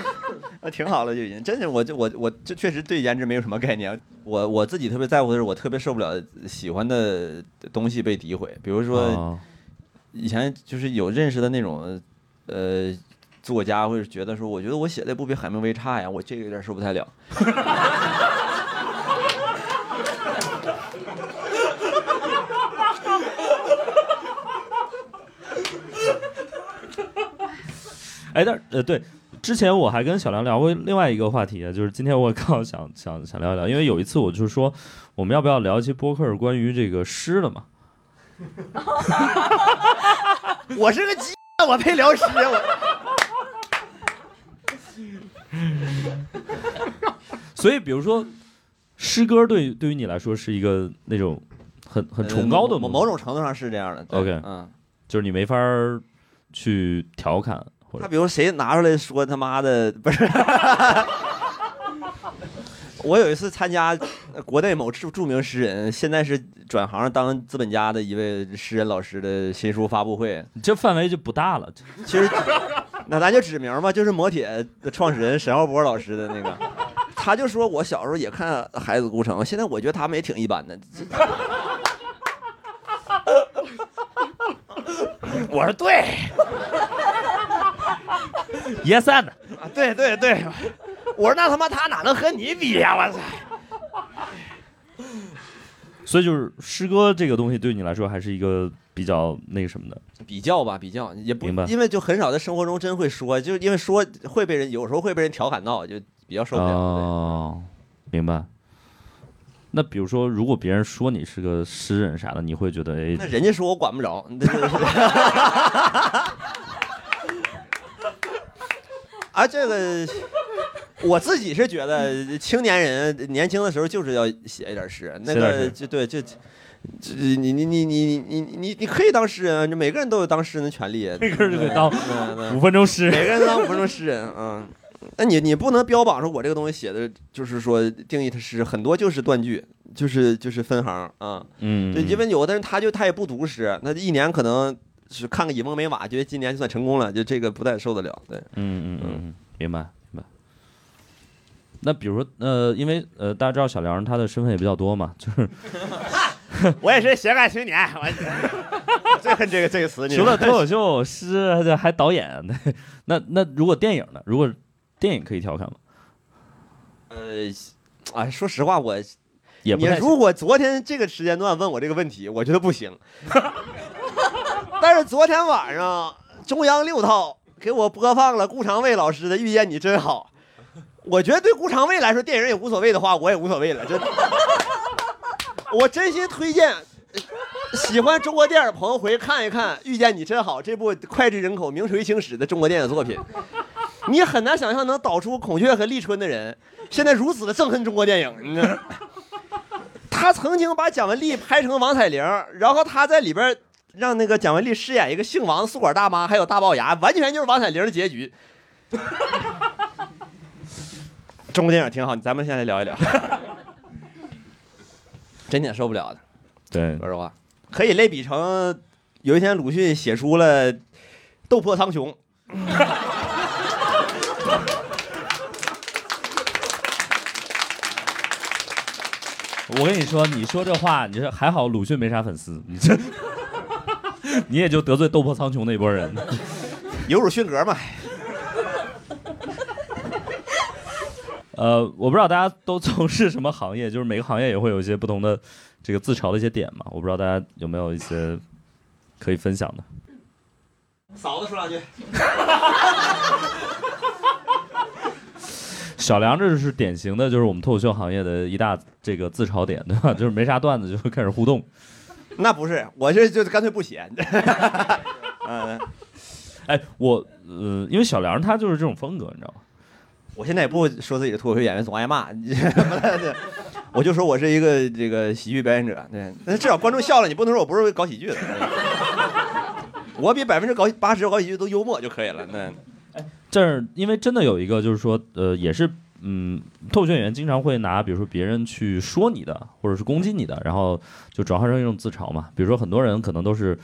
那挺好了就已经。真是，我就我我这确实对颜值没有什么概念。我我自己特别在乎的是，我特别受不了喜欢的东西被诋毁。比如说，啊以前就是有认识的那种呃作家，会觉得说，我觉得我写的不比海明威差呀，我这个有点受不太了。哎，但是呃，对，之前我还跟小梁聊过另外一个话题啊，就是今天我 刚好想想想聊一聊，因为有一次我就是说，我们要不要聊一期播客是关于这个诗的嘛？我是个鸡，我配聊诗，我 所以比如说，诗歌对对于你来说是一个那种很很崇高的某某种程度上是这样的。对 OK 嗯，就是你没法儿去调侃他比如谁拿出来说他妈的不是。我有一次参加呃国内某著著名诗人，现在是转行当资本家的一位诗人老师的新书发布会。这范围就不大了。其实，那咱就指名吧，就是磨铁的创始人沈浩波老师的那个，他就说我小时候也看《孩子孤城》，现在我觉得他们也挺一般的。我说对，Yes and 啊，对对对，我说那他妈他哪能和你比呀、我操！所以就是诗歌这个东西对你来说还是一个比较那个什么的。比较吧，比较也不明白，因为就很少在生活中真会说，就是因为说会被人有时候会被人调侃到，就比较受不了。哦，明白。那比如说，如果别人说你是个诗人啥的，你会觉得哎那，人家说我管不着，啊，这个我自己是觉得青年人年轻的时候就是要写一点诗，那个就对，就就你你你你你你你可以当诗人，就每个人都有当诗人的权利，每个人就得当五分钟诗人，每个人当五分钟诗人，嗯。那你你不能标榜说我这个东西写的就是说定义它是很多就是断句，就是就是分行啊，嗯，对，因为有的人他就他也不读诗，那一年可能是看个以梦美马，觉得今年就算成功了，就这个不太受得了。对，嗯嗯嗯嗯，明白明白。那比如说，呃，因为呃，大家知道小梁他的身份也比较多嘛，就是 我也是斜杠青年，我 最恨这个这个词。除了脱口秀、是，还还导演。对那那如果电影呢？如果电影可以调侃吗？呃，哎，说实话，我也你如果昨天这个时间段问我这个问题，我觉得不行。但是昨天晚上中央六套给我播放了顾长卫老师的《遇见你真好》，我觉得对顾长卫来说，电影也无所谓的话，我也无所谓了。真的，我真心推荐喜欢中国电影的朋友回去看一看《遇见你真好》这部脍炙人口、名垂青史的中国电影作品。你很难想象能导出孔雀和立春的人，现在如此的憎恨中国电影。你知道。他曾经把蒋雯丽拍成王彩玲，然后他在里边让那个蒋雯丽饰演一个姓王的宿管大妈，还有大龅牙，完全就是王彩玲的结局。中国电影挺好，咱们现在聊一聊，真挺受不了的。对说实话，可以类比成有一天鲁迅写出了《斗破苍穹》。我跟你说，你说这话，你说还好，鲁迅没啥粉丝，你这你也就得罪斗破苍穹那波人。有辱勋格嘛？呃，我不知道大家都从事什么行业，就是每个行业也会有一些不同的这个自嘲的一些点嘛。我不知道大家有没有一些可以分享的。嫂子说两句。小梁这是典型的，就是我们脱口秀行业的一大这个自嘲点，对吧？就是没啥段子就会开始互动。那不是，我这就干脆不写。嗯，哎，我呃，因为小梁他就是这种风格，你知道吗？我现在也不说自己是脱口秀演员，总挨骂。我就说我是一个这个喜剧表演者，对，那至少观众笑了，你不能说我不是搞喜剧的。我比百分之搞八十搞喜剧都幽默就可以了。那。这儿因为真的有一个，就是说，呃，也是，嗯，脱口秀演员经常会拿，比如说别人去说你的，或者是攻击你的，然后就转化成一种自嘲嘛。比如说很多人可能都是，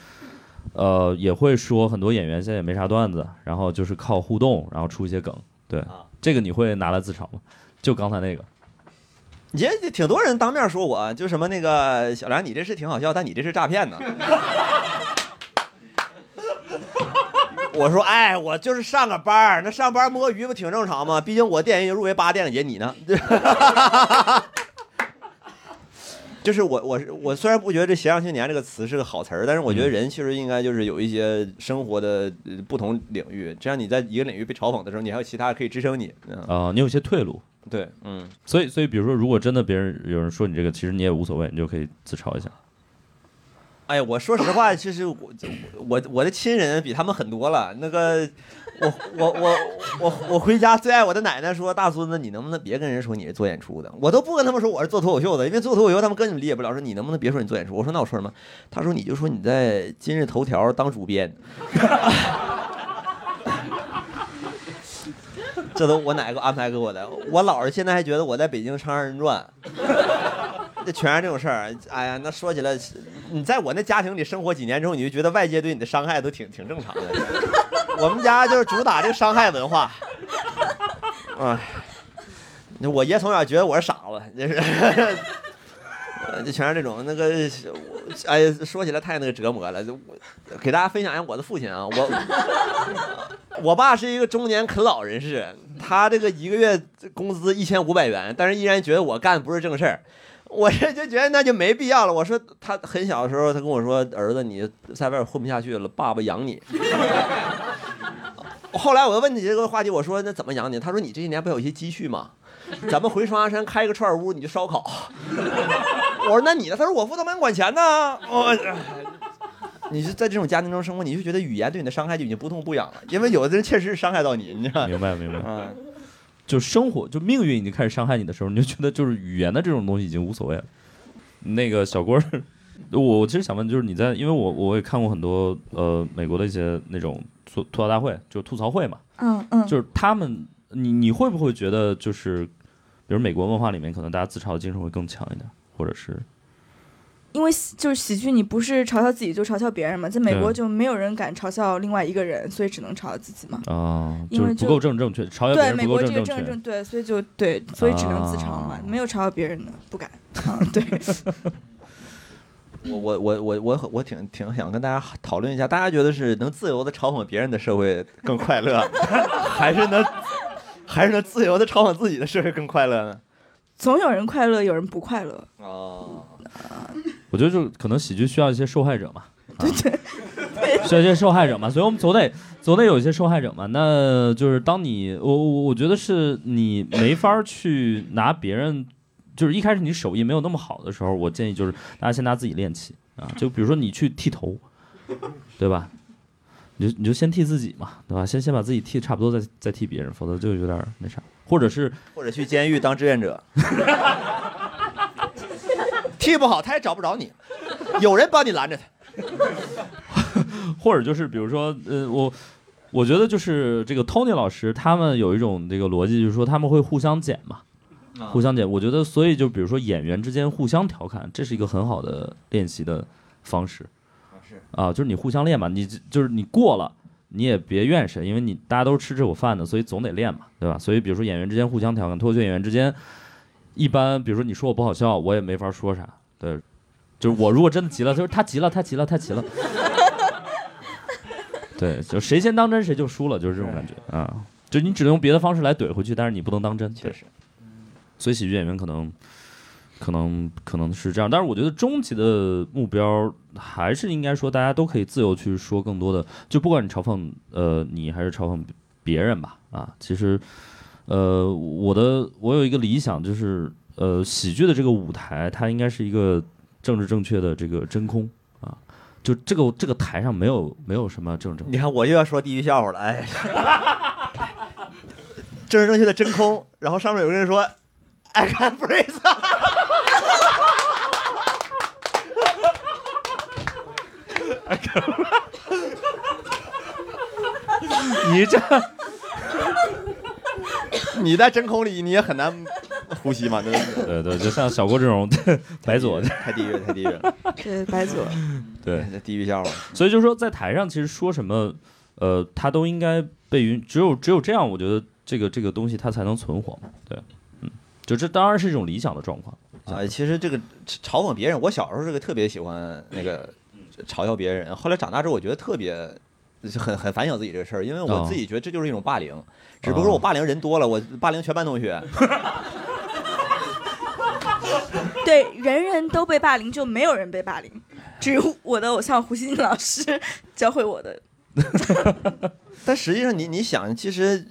呃，也会说很多演员现在也没啥段子，然后就是靠互动，然后出一些梗。对，这个你会拿来自嘲吗？就刚才那个，也挺多人当面说我，就什么那个小梁，你这是挺好笑，但你这是诈骗呢。我说，哎，我就是上个班儿，那上班摸鱼不挺正常吗？毕竟我电影入围八电影节，你呢？就是我，我是我，虽然不觉得这“斜阳青年”这个词是个好词儿，但是我觉得人其实应该就是有一些生活的不同领域，这样你在一个领域被嘲讽的时候，你还有其他可以支撑你。啊，你有些退路。对，嗯。所以，所以，比如说，如果真的别人有人说你这个，其实你也无所谓，你就可以自嘲一下。哎，我说实话，其实我我我的亲人比他们很多了。那个，我我我我我回家最爱我的奶奶说：“大孙子，你能不能别跟人说你是做演出的？”我都不跟他们说我是做脱口秀的，因为做脱口秀他们根本理解不了。说你能不能别说你做演出？我说那我说什么？他说你就说你在今日头条当主编。这都我奶给我安排给我的。我姥儿现在还觉得我在北京唱二人转。这全是这种事儿，哎呀，那说起来，你在我那家庭里生活几年之后，你就觉得外界对你的伤害都挺挺正常的。我们家就是主打这个伤害文化。哎，我爷从小觉得我是傻子，就是，就全是这种那个，哎，说起来太那个折磨了。我给大家分享一下我的父亲啊，我 我爸是一个中年啃老人士，他这个一个月工资一千五百元，但是依然觉得我干的不是正事儿。我这就觉得那就没必要了。我说他很小的时候，他跟我说：“儿子，你在外边混不下去了，爸爸养你。”后来我又问你这个话题，我说：“那怎么养你？”他说：“你这些年不有一些积蓄吗？咱们回双鸭山开个串屋，你就烧烤。”我说：“那你呢？”他说：“我负责门管钱呢。”我，你是在这种家庭中生活，你就觉得语言对你的伤害就已经不痛不痒了，因为有的人确实是伤害到你，你知道明白明白。嗯。就生活，就命运已经开始伤害你的时候，你就觉得就是语言的这种东西已经无所谓了。那个小郭，我其实想问，就是你在，因为我我也看过很多呃美国的一些那种吐吐槽大会，就吐槽会嘛，嗯嗯，就是他们，你你会不会觉得就是，比如美国文化里面，可能大家自嘲的精神会更强一点，或者是？因为就是喜剧，你不是嘲笑自己就嘲笑别人嘛，在美国就没有人敢嘲笑另外一个人，所以只能嘲笑自己嘛。啊，因为不够正正确，嘲笑别人不够正正对，所以就对，所以只能自嘲嘛，没有嘲笑别人的不敢。啊，对。我我我我我我挺挺想跟大家讨论一下，大家觉得是能自由的嘲讽别人的社会更快乐，还是能还是能自由的嘲讽自己的社会更快乐呢？总有人快乐，有人不快乐。哦。我觉得就可能喜剧需要一些受害者嘛，对对，需要一些受害者嘛，所以我们总得总得有一些受害者嘛。那就是当你我我我觉得是你没法去拿别人，就是一开始你手艺没有那么好的时候，我建议就是大家先拿自己练起啊。就比如说你去剃头，对吧？你就你就先剃自己嘛，对吧？先先把自己剃差不多，再再剃别人，否则就有点那啥。或者是或者去监狱当志愿者。剃不好，他也找不着你，有人帮你拦着他，或者就是比如说，呃，我我觉得就是这个 Tony 老师他们有一种这个逻辑，就是说他们会互相剪嘛，互相剪。我觉得，所以就比如说演员之间互相调侃，这是一个很好的练习的方式。是啊，就是你互相练嘛，你就是你过了。你也别怨谁，因为你大家都是吃这口饭的，所以总得练嘛，对吧？所以比如说演员之间互相调侃，脱口秀演员之间，一般比如说你说我不好笑，我也没法说啥，对，就是我如果真的急了，就是他急了，他急了，他急了，对，就谁先当真谁就输了，就是这种感觉啊，就你只能用别的方式来怼回去，但是你不能当真，确实，所以喜剧演员可能。可能可能是这样，但是我觉得终极的目标还是应该说，大家都可以自由去说更多的，就不管你嘲讽呃你还是嘲讽别人吧，啊，其实呃我的我有一个理想就是呃喜剧的这个舞台它应该是一个政治正确的这个真空啊，就这个这个台上没有没有什么政治正确，你看我又要说地狱笑话了，哎，政治正确的真空，然后上面有个人说，I can breathe。你这，你在真空里你也很难呼吸嘛，对不对？对对，就像小郭这种 白左，太地狱了，太地狱了。对，白左，对，地狱笑话。所以就是说，在台上其实说什么，呃，他都应该被允，只有只有这样，我觉得这个这个东西它才能存活。对，嗯，就这当然是一种理想的状况啊。其实这个嘲讽别人，我小时候是个特别喜欢那个。嘲笑别人，后来长大之后，我觉得特别很很反省自己这个事儿，因为我自己觉得这就是一种霸凌，只不过我霸凌人多了，我霸凌全班同学。对，人人都被霸凌，就没有人被霸凌，只有我的偶像胡锡进老师教会我的。但实际上，你你想，其实。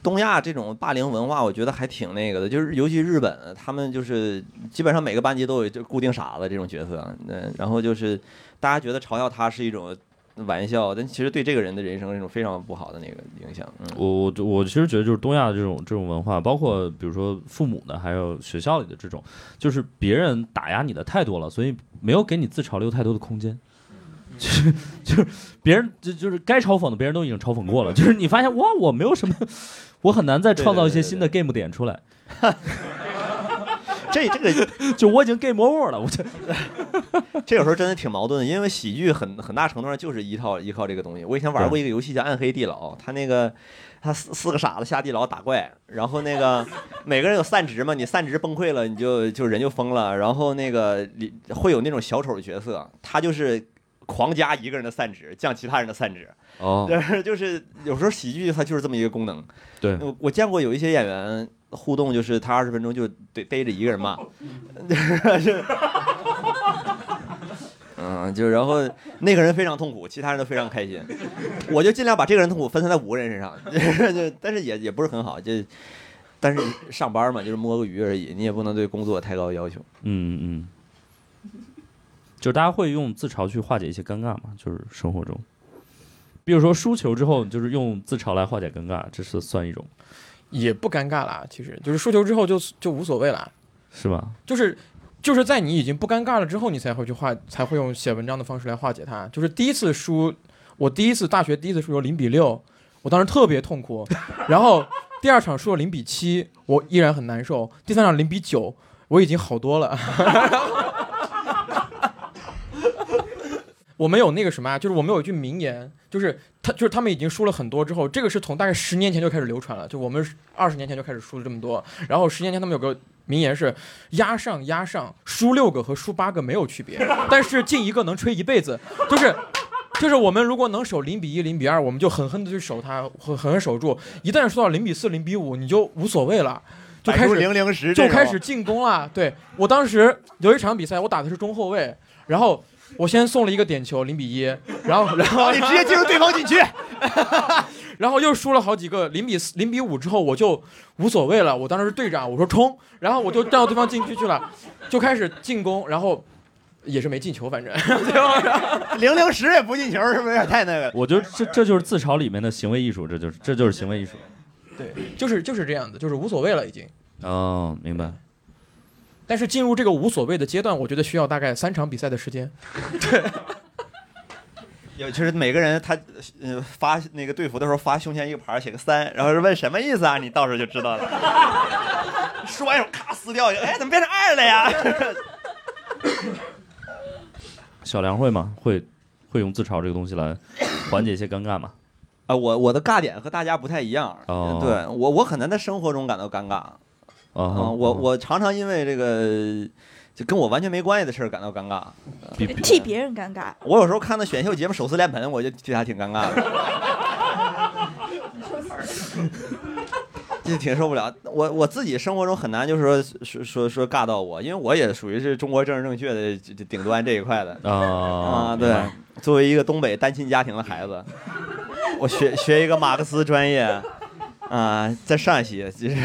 东亚这种霸凌文化，我觉得还挺那个的，就是尤其日本，他们就是基本上每个班级都有就固定傻子这种角色，嗯，然后就是大家觉得嘲笑他是一种玩笑，但其实对这个人的人生是一种非常不好的那个影响。嗯我我我其实觉得就是东亚的这种这种文化，包括比如说父母的，还有学校里的这种，就是别人打压你的太多了，所以没有给你自嘲留太多的空间。就是就是别人就就是该嘲讽的，别人都已经嘲讽过了。就是你发现哇，我没有什么，我很难再创造一些新的 game 点出来。这这个 就我已经 game over 了，我这 这有时候真的挺矛盾的，因为喜剧很很大程度上就是依靠依靠这个东西。我以前玩过一个游戏叫《暗黑地牢》，他那个他四四个傻子下地牢打怪，然后那个每个人有散值嘛，你散值崩溃了，你就就人就疯了。然后那个里会有那种小丑的角色，他就是。狂加一个人的散值，降其他人的散值。哦，就是有时候喜剧它就是这么一个功能。对，我我见过有一些演员互动，就是他二十分钟就逮逮着一个人骂。嗯，就然后那个人非常痛苦，其他人都非常开心。我就尽量把这个人痛苦分散在五个人身上，就但是也也不是很好，就但是上班嘛，就是摸个鱼而已，你也不能对工作太高要求。嗯嗯。就是大家会用自嘲去化解一些尴尬嘛？就是生活中，比如说输球之后，就是用自嘲来化解尴尬，这是算一种，也不尴尬啦。其实就是输球之后就就无所谓啦，是吧？就是就是在你已经不尴尬了之后，你才会去化，才会用写文章的方式来化解它。就是第一次输，我第一次大学第一次输球零比六，我当时特别痛苦。然后第二场输了零比七，我依然很难受。第三场零比九，我已经好多了。我们有那个什么啊，就是我们有一句名言，就是他就是他们已经输了很多之后，这个是从大概十年前就开始流传了，就我们二十年前就开始输了这么多，然后十年前他们有个名言是压上压上，输六个和输八个没有区别，但是进一个能吹一辈子，就是就是我们如果能守零比一零比二，我们就狠狠的去守它，狠狠守住，一旦输到零比四零比五，你就无所谓了，就开始零零十就开始进攻了。对我当时有一场比赛，我打的是中后卫，然后。我先送了一个点球，零比一，然后然后你直接进入对方禁区，然后又输了好几个零比四、零比五之后，我就无所谓了。我当时是队长，我说冲，然后我就站到对方禁区去了，就开始进攻，然后也是没进球，反正 零零十也不进球，是不是有点太那个？我觉得这这就是自嘲里面的行为艺术，这就是这就是行为艺术。对，就是就是这样的，就是无所谓了已经。哦，明白。但是进入这个无所谓的阶段，我觉得需要大概三场比赛的时间。对，有就是每个人他呃发那个队服的时候发胸前一个牌写个三，然后是问什么意思啊？你到时候就知道了。说完以后咔撕掉，哎，怎么变成二了呀？小梁会吗？会会用自嘲这个东西来缓解一些尴尬吗？啊，我我的尬点和大家不太一样。哦对我我很难在生活中感到尴尬。啊我我常常因为这个就跟我完全没关系的事儿感到尴尬。替别人尴尬。我有时候看到选秀节目手撕脸盆，我就替他挺尴尬的。就挺受不了，我我自己生活中很难，就是说说说说尬到我，因为我也属于是中国政治正确的顶端这一块的啊啊。对，作为一个东北单亲家庭的孩子，我学学一个马克思专业啊，在陕西，其实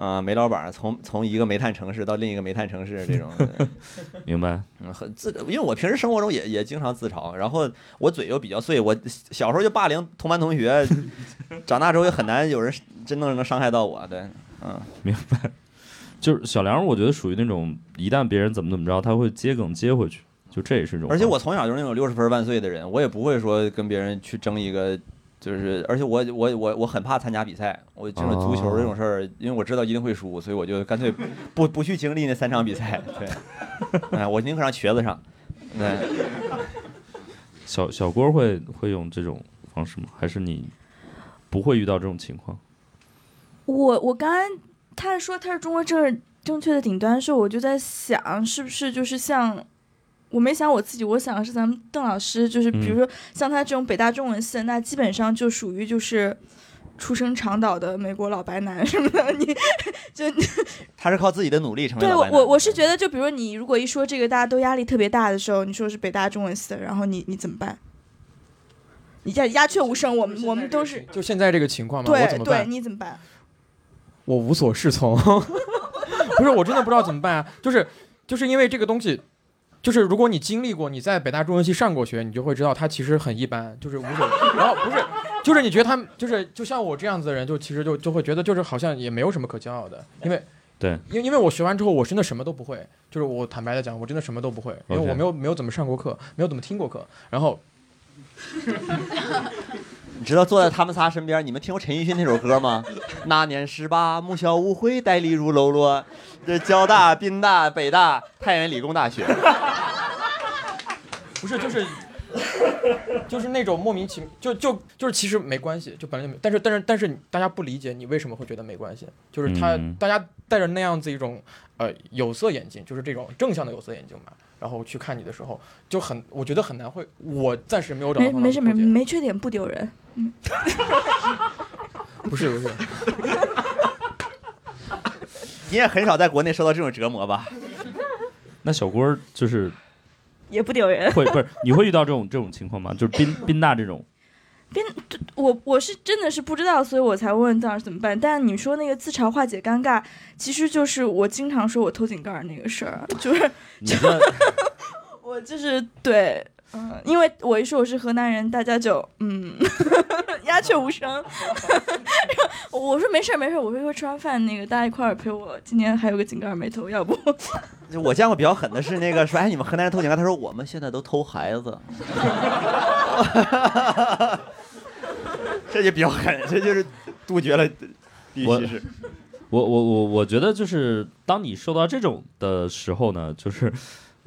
啊，煤老板从从一个煤炭城市到另一个煤炭城市这种。明白。嗯，很自，因为我平时生活中也也经常自嘲，然后我嘴又比较碎，我小时候就霸凌同班同学，长大之后也很难有人真正能伤害到我，对，嗯，明白就是小梁，我觉得属于那种一旦别人怎么怎么着，他会接梗接回去，就这也是一种。而且我从小就是那种六十分万岁的人，我也不会说跟别人去争一个。就是，而且我我我我很怕参加比赛，我这种足球这种事儿，因为我知道一定会输，所以我就干脆不不去经历那三场比赛。对，哎，我宁可让瘸子上。对，小小郭会会用这种方式吗？还是你不会遇到这种情况？我我刚刚他说他是中国政治正确的顶端的时候，我就在想，是不是就是像我没想我自己，我想的是咱们邓老师，就是比如说像他这种北大中文系的，那基本上就属于就是出生长岛的美国老白男 什么的，你 就 他是靠自己的努力成为对我我我是觉得，就比如你如果一说这个大家都压力特别大的时候，你说是北大中文系的，然后你你怎么办？你鸦鸦雀无声，我们我们都是就现在这个情况吗？对对？你怎么办？我无所适从。不是，我真的不知道怎么办啊！就是就是因为这个东西，就是如果你经历过，你在北大中文系上过学，你就会知道它其实很一般，就是无所。然后不是，就是你觉得他们就是就像我这样子的人，就其实就就会觉得就是好像也没有什么可骄傲的，因为对，因为因为我学完之后，我真的什么都不会，就是我坦白的讲，我真的什么都不会，因为我没有没有怎么上过课，没有怎么听过课，然后 你知道坐在他们仨身边，你们听过陈奕迅那首歌吗？那年十八，母校舞会，戴丽如喽啰。这交大、宾大、北大、太原理工大学，不是，就是就是那种莫名其妙，就就就是其实没关系，就本来就没，但是但是但是大家不理解你为什么会觉得没关系，就是他、嗯。大家带着那样子一种呃有色眼镜，就是这种正向的有色眼镜嘛，然后去看你的时候，就很我觉得很难会，我暂时没有找到方法没没事没破解没缺点不丢人。不是 不是，你也很少在国内受到这种折磨吧？那小郭就是也不丢人。会不是你会遇到这种这种情况吗？就是宾宾大这种，我我是真的是不知道，所以我才问邓老师怎么办。但你说那个自嘲化解尴尬，其实就是我经常说我偷井盖那个事儿，就是就 我就是对，嗯，因为我一说我是河南人，大家就嗯鸦雀无声。我说没事儿没事儿，我说一会儿吃完饭那个大家一块儿陪我，今天还有个井盖没偷，要不就我见过比较狠的是那个说，哎，你们河南人偷井盖，他说我们现在都偷孩子，这就比较狠，这就是杜绝了地域我歧视。我我我我觉得就是当你受到这种的时候呢，就是。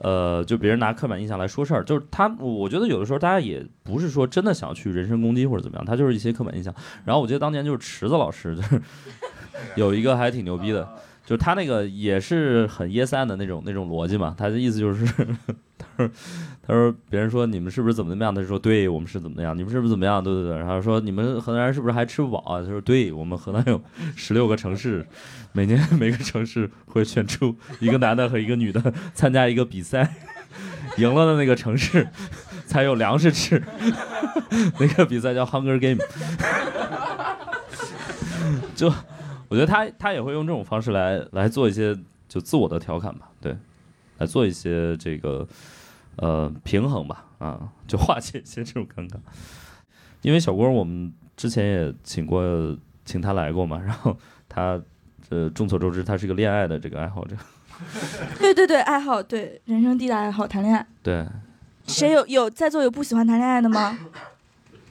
呃，就别人拿刻板印象来说事儿，就是他，我觉得有的时候大家也不是说真的想要去人身攻击或者怎么样，他就是一些刻板印象。然后我记得当年就是池子老师，就是 有一个还挺牛逼的，就他那个也是很 yes and 的那种那种逻辑嘛，他的意思就是，他说他说别人说你们是不是怎么怎么样，他说对我们是怎么样，你们是不是怎么样，对对对，然后说你们河南人是不是还吃不饱啊？他说对我们河南有十六个城市，每年每个城市会选出一个男的和一个女的参加一个比赛，赢了的那个城市才有粮食吃，那个比赛叫 Hunger Game，就。我觉得他他也会用这种方式来来做一些就自我的调侃吧，对，来做一些这个呃平衡吧，啊，就化解一些这种尴尬。因为小郭我们之前也请过请他来过嘛，然后他呃众所周知他是个恋爱的这个爱好者，对对对，爱好对人生第一大爱好谈恋爱。对，谁有有在座有不喜欢谈恋爱的吗？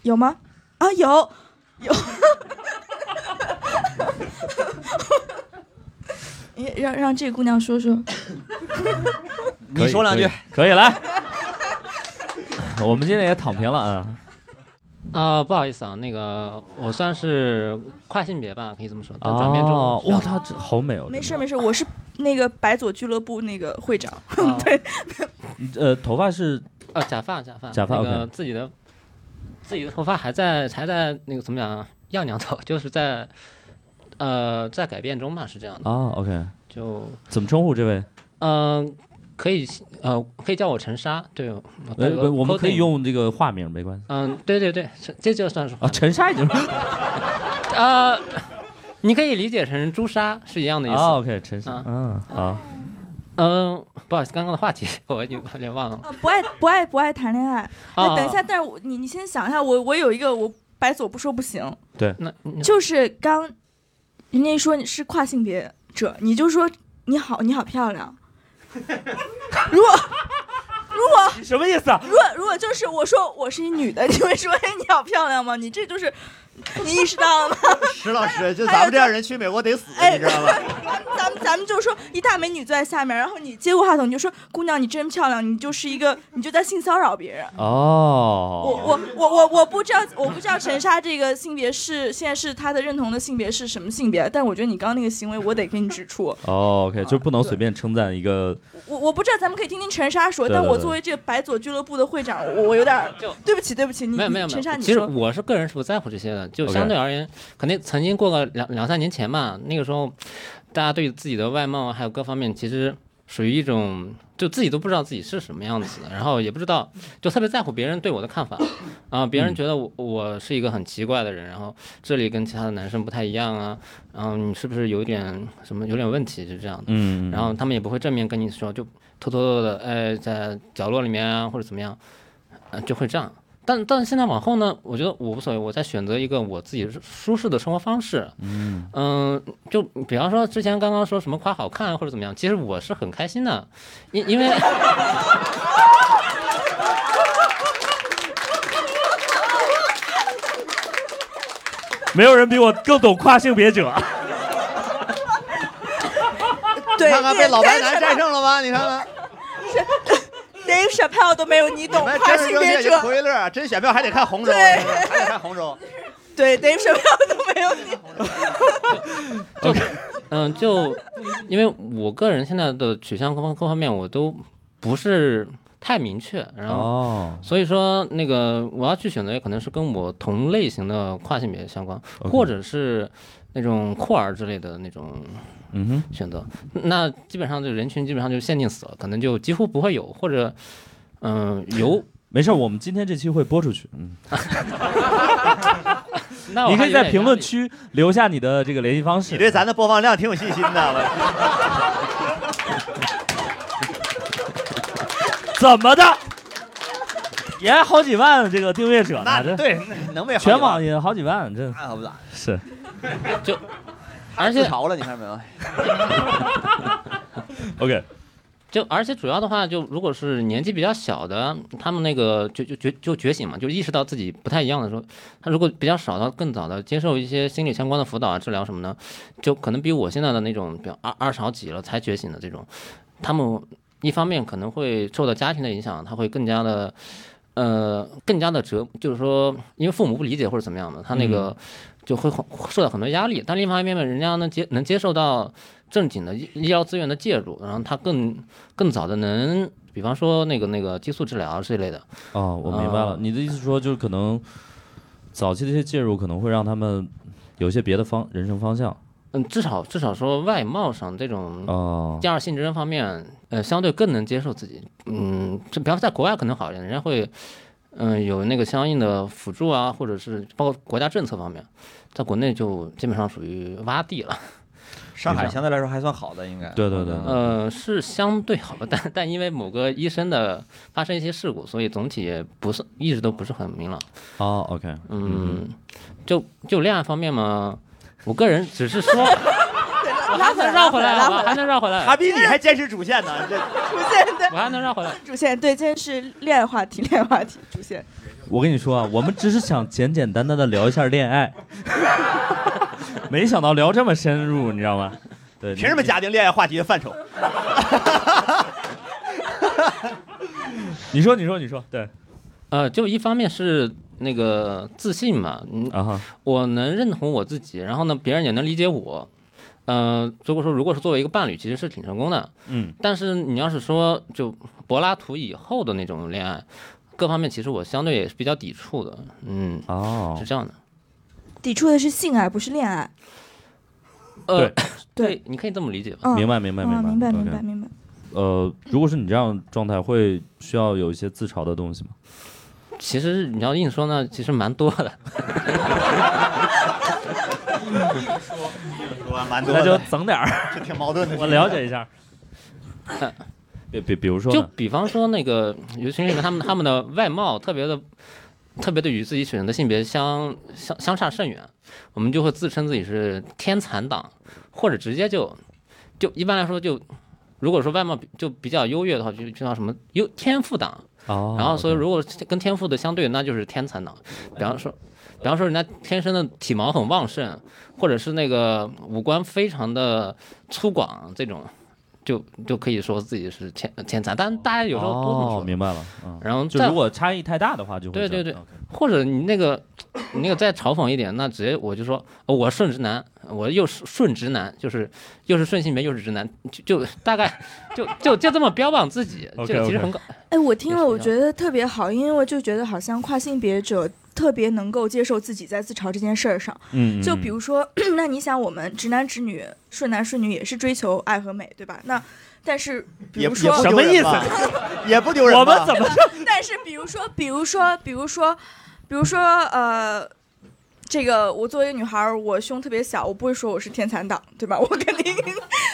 有吗？啊，有有。诶 让让这姑娘说说，你说两句，可以可以来。我们今天也躺平了啊。啊、不好意思啊，那个我算是跨性别吧，可以这么说。但转变中，哦，哇，他这好美哦。没事没事，我是那个白左俱乐部那个会长。啊 对，呃，头发是呃，假发，假发，假发那个自己的自己的头发还在还在那个怎么讲啊，样娘头，就是在呃在改变中吧，是这样的。啊，OK，就怎么称呼这位？嗯、可以呃可以叫我陈莎，对，我我们可以用这个化名，没关系嗯，对对对，这这就算是啊。陈莎已经呃，你可以理解成朱砂是一样的意思。啊，OK，陈莎，啊嗯，好，嗯，不好意思，刚刚的话题我已经有点忘了。啊，不爱不爱不爱谈恋爱。啊等一下，但是我你你先想一下，我我有一个我白左不说不行，对那就是刚人家一说你是跨性别者，你就说你好你好漂亮。如果如果 你什么意思啊？如果如果就是我说我是一女的，你会说哎你好漂亮吗？你这就是 你意识到了吗？石老师，就咱们这样人去美国得死，哎你知道吗？咱们咱们就说一大美女坐在下面，然后你接过话筒，你就说姑娘你真漂亮，你就是一个你就在性骚扰别人。我哦，我我我我我不知道我不知道陈莎这个性别是现在是她的认同的性别是什么性别，但我觉得你刚刚那个行为我得给你指出。哦，OK，就不能随便称赞一个我我不知道，咱们可以听听陈莎说，对对对但我作为这个白左俱乐部的会长，我我有点对不起对不起，你没有没有没有，陈莎你其实说。我是个人是不在乎这些的，就相对而言，肯定曾经过个两两三年前吧，那个时候，大家对自己的外貌啊还有各方面，其实属于一种就自己都不知道自己是什么样子的，然后也不知道，就特别在乎别人对我的看法啊，别人觉得我我是一个很奇怪的人，然后这里跟其他的男生不太一样啊，然后你是不是有点什么有点问题，就这样的。嗯，然后他们也不会正面跟你说，就偷偷的，呃，在角落里面啊，或者怎么样，呃，就会这样。但但现在往后呢，我觉得我无所谓，我在选择一个我自己舒适的生活方式。嗯就比方说之前刚刚说什么夸好看或者怎么样，其实我是很开心的，因因为 没有人比我更懂跨性别者。对，看看被老白男战胜了吗？你看看，Dave Chappelle 都没有你懂跨性别者，亏乐，真选票还得看红州，对还得看红州。对 Dave Chappelle 都没有你。嗯，就因为我个人现在的取向各方各方面我都不是太明确，然后哦，所以说，那个我要去选择，也可能是跟我同类型的跨性别相关或者是那种酷儿之类的那种嗯哼，选择。那基本上这个人群基本上就限定死了，可能就几乎不会有，或者嗯、有。没事，我们今天这期会播出去。嗯，那你可以在评论区留下你的这个联系方式。你对咱的播放量挺有信心的，我 怎么的？也好几万这个订阅者呢，这对能全网也好几万，这那可不咋，是而且潮了，你看没有？OK。就而且主要的话，就如果是年纪比较小的，他们那个就就觉就觉醒嘛，就意识到自己不太一样的时候，他如果比较少的更早的接受一些心理相关的辅导啊、治疗什么的，就可能比我现在的那种，比如二二十好几了才觉醒的这种，他们一方面可能会受到家庭的影响，他会更加的。呃，更加的折，就是说，因为父母不理解或者怎么样的，他那个就会很受到很多压力。但另一方面呢，人家能接能接受到正经的医医疗资源的介入，然后他更更早的能，比方说那个那个激素治疗这一类的。哦，我明白了，啊你的意思说就是可能早期的一些介入可能会让他们有一些别的方人生方向。嗯，至少至少说外貌上这种哦，第二性征方面，呃，相对更能接受自己。嗯，这比方在国外可能好一点，人家会嗯有那个相应的辅助啊，或者是包括国家政策方面，在国内就基本上属于洼地了。上海相对来说还算好的，应该。对对对呃，是相对好的，但但因为某个医生的发生一些事故，所以总体也不是一直都不是很明朗。哦，OK，嗯，就就恋爱方面嘛，我个人只是说，拉回来，绕回来，好吧，拉回来还，能绕回来，他比你还坚持主线呢，这主线对我还能绕回来。主线对，今天是恋爱话题，恋爱话题主线。我跟你说啊，我们只是想简简单单的聊一下恋爱，没想到聊这么深入，你知道吗？对，凭什么？加定恋爱话题的范畴？你说，你说，你说，对，呃，就一方面是那个自信嘛，嗯，啊哈，我能认同我自己，然后呢，别人也能理解我。呃，如果说如果是作为一个伴侣，其实是挺成功的。嗯，但是你要是说就柏拉图以后的那种恋爱，各方面其实我相对也是比较抵触的。嗯，哦是，这样的。抵触的是性爱，不是恋爱。呃，对对，你可以这么理解吧。嗯，明白明白明白，明白明白明白。呃，如果是你这样状态，会需要有一些自嘲的东西吗？其实你要硬说呢，其实蛮多的。说蛮多那就，整点儿，这挺矛盾的。我了解一下。比比比如说？就比方说那个尤其是他们他们的外貌特别的特别的与自己选择的性别相相相差甚远，我们就会自称自己是天残党，或者直接就就一般来说就。如果说外貌比就比较优越的话，就就叫什么优天赋党，哦，然后所以如果跟天赋的相对，那就是天残党。比方说，比方说人家天生的体毛很旺盛，或者是那个五官非常的粗犷，这种就就可以说自己是天天才。但大家有时候都这么哦，说。明白了，嗯，然后就如果差异太大的话，就会对对对或者你那个你那个再嘲讽一点，那直接我就说，哦我顺直男，我又是顺直男，就是又是顺性别又是直男，就就大概就就就这么标榜自己就其实很搞。哎，我听了，我觉得特别好，因为我就觉得好像跨性别者特别能够接受自己在自嘲这件事儿上。嗯，就嗯比如说，那你想，我们直男直女、顺男顺女也是追求爱和美，对吧？那但是比也如说，什么意思？也不丢人。我们怎么 但是比如说，比如说，比如说，比如说，呃，这个我作为一个女孩儿，我胸特别小，我不会说我是天残党，对吧？我肯定，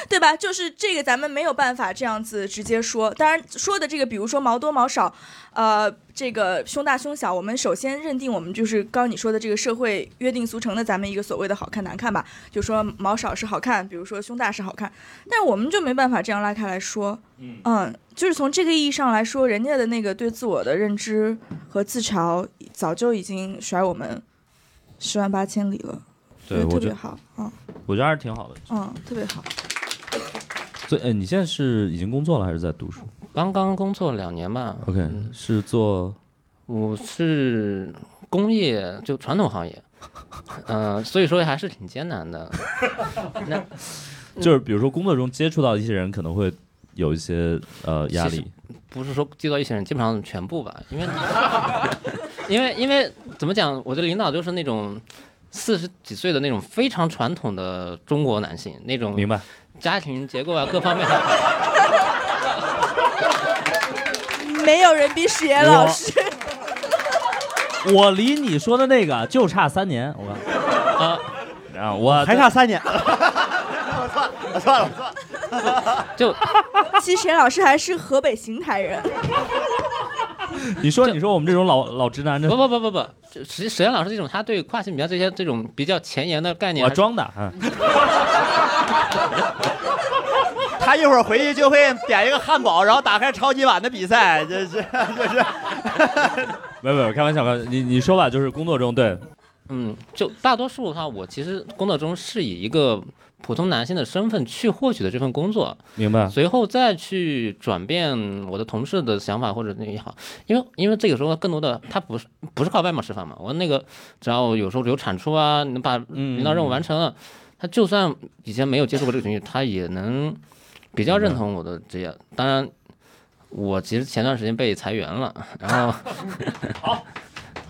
对吧？就是这个咱们没有办法这样子直接说。当然说的这个，比如说毛多毛少，呃，这个胸大胸小，我们首先认定我们就是刚刚你说的这个社会约定俗成的咱们一个所谓的好看难看吧，就说毛少是好看，比如说胸大是好看，但我们就没办法这样拉开来说。嗯，就是从这个意义上来说，人家的那个对自我的认知和自嘲，早就已经甩我们十万八千里了。对，我觉得特别好，嗯我觉得还是挺好的。嗯，特别好。所以，哎，你现在是已经工作了还是在读书刚刚工作两年吧，？OK，嗯是做我是工业，就传统行业，呃，所以说还是挺艰难的。那 就是比如说工作中接触到一些人，可能会有一些呃压力。不是说接到一些人，基本上全部吧，因为因为因为怎么讲，我的领导就是那种四十几岁的那种非常传统的中国男性，那种明白？家庭结构啊各方面，没有人比史岩老师，我离你说的那个就差三年，我啊，然后我还差三年。我错了，我错了，我错了。就其实史岩老师还是河北邢台人。你说你说我们这种老老直男，这不不不不不，就实际史岩老师这种，他对跨性别这些这种比较前沿的概念我装的，嗯，他一会儿回去就会点一个汉堡，然后打开超级碗的比赛，这是这是。没有没有，开玩笑，开玩笑你你说吧，就是工作中对，嗯，就大多数的话，我其实工作中是以一个普通男性的身份去获取的这份工作，明白？随后再去转变我的同事的想法或者那也好，因为因为这个时候更多的他不是不是靠外貌吃饭嘛，我那个只要有时候有产出啊，能把领导任务完成了，他就算以前没有接触过这个群体，他也能比较认同我的职业。当然，我其实前段时间被裁员了，然后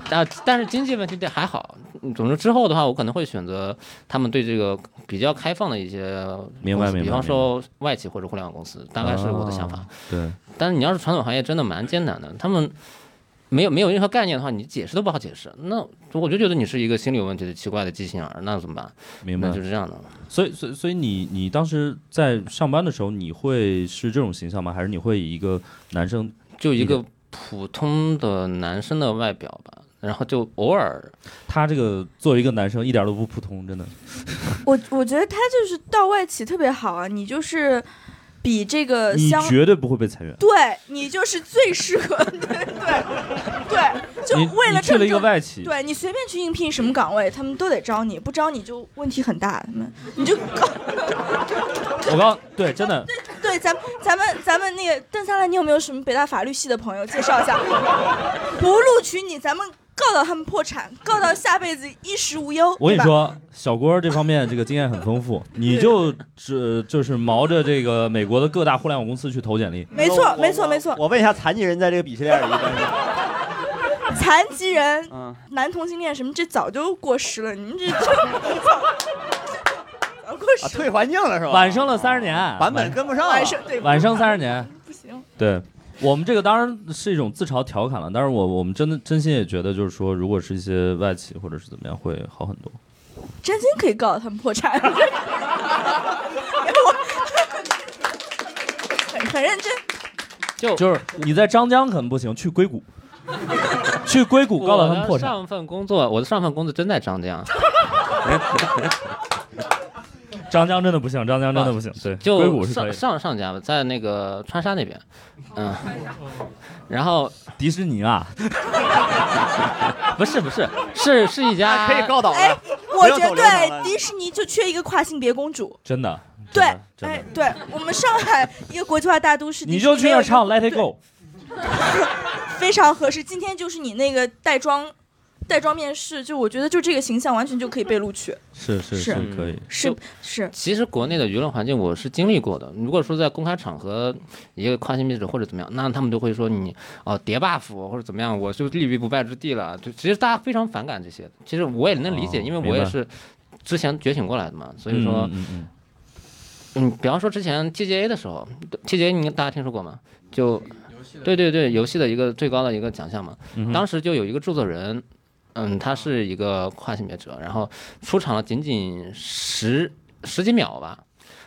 但但是经济问题这还好。嗯总之之后的话，我可能会选择他们对这个比较开放的一些明白明白比方说外企或者互联网公司，大概是我的想法。哦对，但是你要是传统行业，真的蛮艰难的，他们没有没有任何概念的话，你解释都不好解释。那我就觉得你是一个心理有问题的奇怪的畸形儿，那怎么办？明白那就。是这样的。所以所以所以你你当时在上班的时候，你会是这种形象吗？还是你会以一个男生？就一个普通的男生的外表吧，然后就偶尔他这个作为一个男生一点都不普通，真的。我我觉得他就是到外企特别好啊，你就是比这个你相绝对不会被裁员。对你就是最适合，对对对，就你为了你去了一个挣外企，对你随便去应聘什么岗位，他们都得招你，不招你就问题很大。他们你就我刚对真的，对，咱们咱们咱们那个邓三兰，你有没有什么北大法律系的朋友介绍一下？不录取你，咱们告到他们破产，告到下辈子衣食无忧。我跟你说，小郭这方面这个经验很丰富，你就只就是毛着这个美国的各大互联网公司去投简历。没错没错没错，我问一下，残疾人在这个鄙视链里？残疾人、嗯，男同性恋什么，这早就过时了。你们这这早过啊，时退环境了是吧？晚生了三十年，版本跟不上啊。晚生对晚生三十年。不行。对我们这个当然是一种自嘲调侃了，但是我我们真的真心也觉得，就是说，如果是一些外企或者是怎么样，会好很多。真心可以告他们破产。很很认真，就就是你在张江可能不行，去硅谷，去硅谷告到他们破产。上份工作，我的上份工作真在张江，张江真的不行，张江真的不行。对，就硅谷是可上以。上上家吧，在那个川沙那边，嗯，然后迪士尼啊，不是不是是是一家可以告倒哎了。我觉得迪士尼就缺一个跨性别公主。真的。对哎，对我们上海一个国际化大都市，你就去那儿唱《Let It Go 》。非常合适。今天就是你那个带妆，带妆面试，就我觉得就这个形象完全就可以被录取，是是是是可以。是是，其实国内的舆论环境我是经历过的。如果说在公开场合一个跨性别者或者怎么样，那他们都会说你哦叠 buff 或者怎么样，我就立于不败之地了。就其实大家非常反感这些。其实我也能理解，哦因为我也是之前觉醒过来的嘛。所以说，嗯嗯嗯嗯，比方说之前 TGA 的时候，TGA 你大家听说过吗？就对对对，游戏的一个最高的一个奖项嘛。当时就有一个制作人，嗯，他是一个跨性别者，然后出场了仅仅十十几秒吧，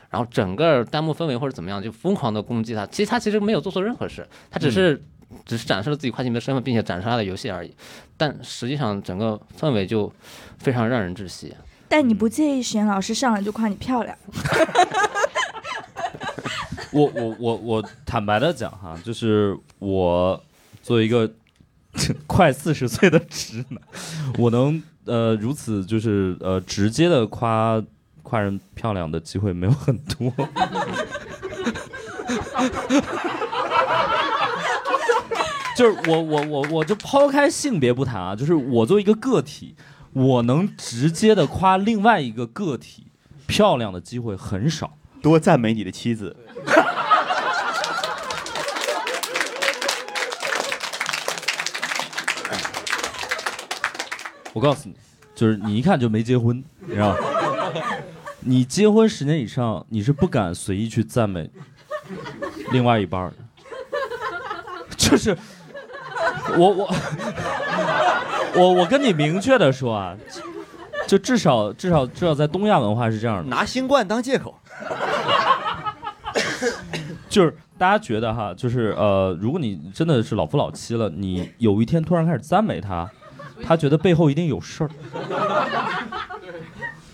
然后整个弹幕氛围或者怎么样就疯狂的攻击他。其实他其实没有做错任何事，他只是、只是展示了自己跨性别身份，并且展示他的游戏而已。但实际上整个氛围就非常让人窒息。但你不介意史岩老师上来就夸你漂亮？我我我我坦白的讲哈，就是我作为一个 快四十岁的直男，我能呃如此就是呃直接的夸夸人漂亮的机会没有很多。就是我我我我就抛开性别不谈啊，就是我作为一个个体，我能直接的夸另外一个个体漂亮的机会很少。多赞美你的妻子。我告诉你，就是你一看就没结婚，你知道吗？你结婚十年以上，你是不敢随意去赞美另外一半儿的。就是我我我我跟你明确的说啊，就至少至少至少在东亚文化是这样的，拿新冠当借口，就是大家觉得哈，就是呃，如果你真的是老夫老妻了，你有一天突然开始赞美他，他觉得背后一定有事儿。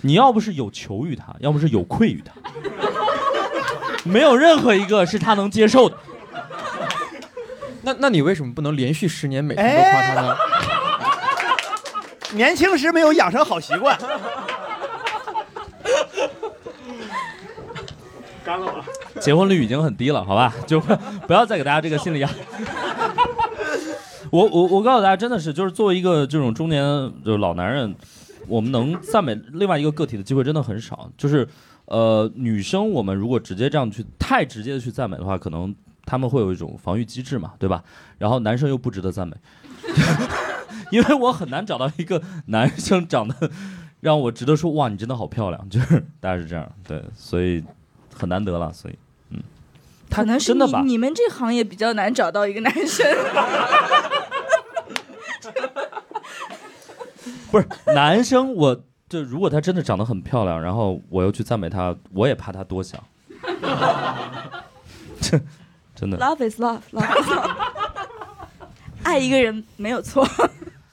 你要不是有求于他，要不是有愧于他，没有任何一个是他能接受的。那那你为什么不能连续十年每天都夸他呢？年轻时没有养成好习惯。干了吧结婚率已经很低了，好吧，就不不要再给大家这个心理压力。我我我告诉大家，真的是，就是作为一个这种中年就是老男人，我们能赞美另外一个个体的机会真的很少。就是呃，女生我们如果直接这样去太直接的去赞美的话，可能他们会有一种防御机制嘛，对吧？然后男生又不值得赞美，因为我很难找到一个男生长得让我值得说哇，你真的好漂亮，就是大概是这样，对，所以很难得了，所以，他可能是真的把你你们这行业比较难找到一个男生。不是男生，我就如果他真的长得很漂亮，然后我又去赞美他，我也怕他多想。这 真的，Love is love, love is love。爱一个人没有错。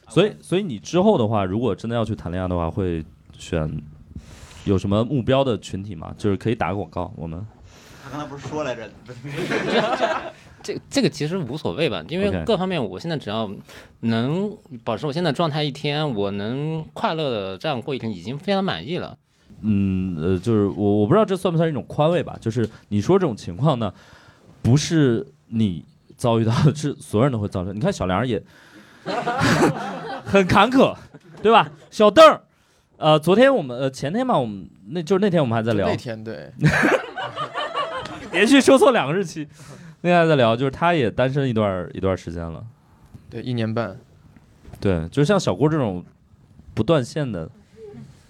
所以所以你之后的话，如果真的要去谈恋爱的话，会选有什么目标的群体吗？就是可以打个广告，我们他刚才不是说来着？这这个其实无所谓吧，因为各方面我现在只要能保持我现在状态一天，我能快乐的这样过一天，已经非常满意了。嗯呃，就是我我不知道这算不算一种宽慰吧？就是你说这种情况呢，不是你遭遇到的，是所有人都会遭遇到。你看小梁也 很坎坷，对吧？小邓儿，呃，昨天我们呃前天吧，我们那就是那天我们还在聊那，天对，连续说错两个日期，那天还在聊，就是他也单身一段一段时间了。对一年半，对，就是像小郭这种不断线的，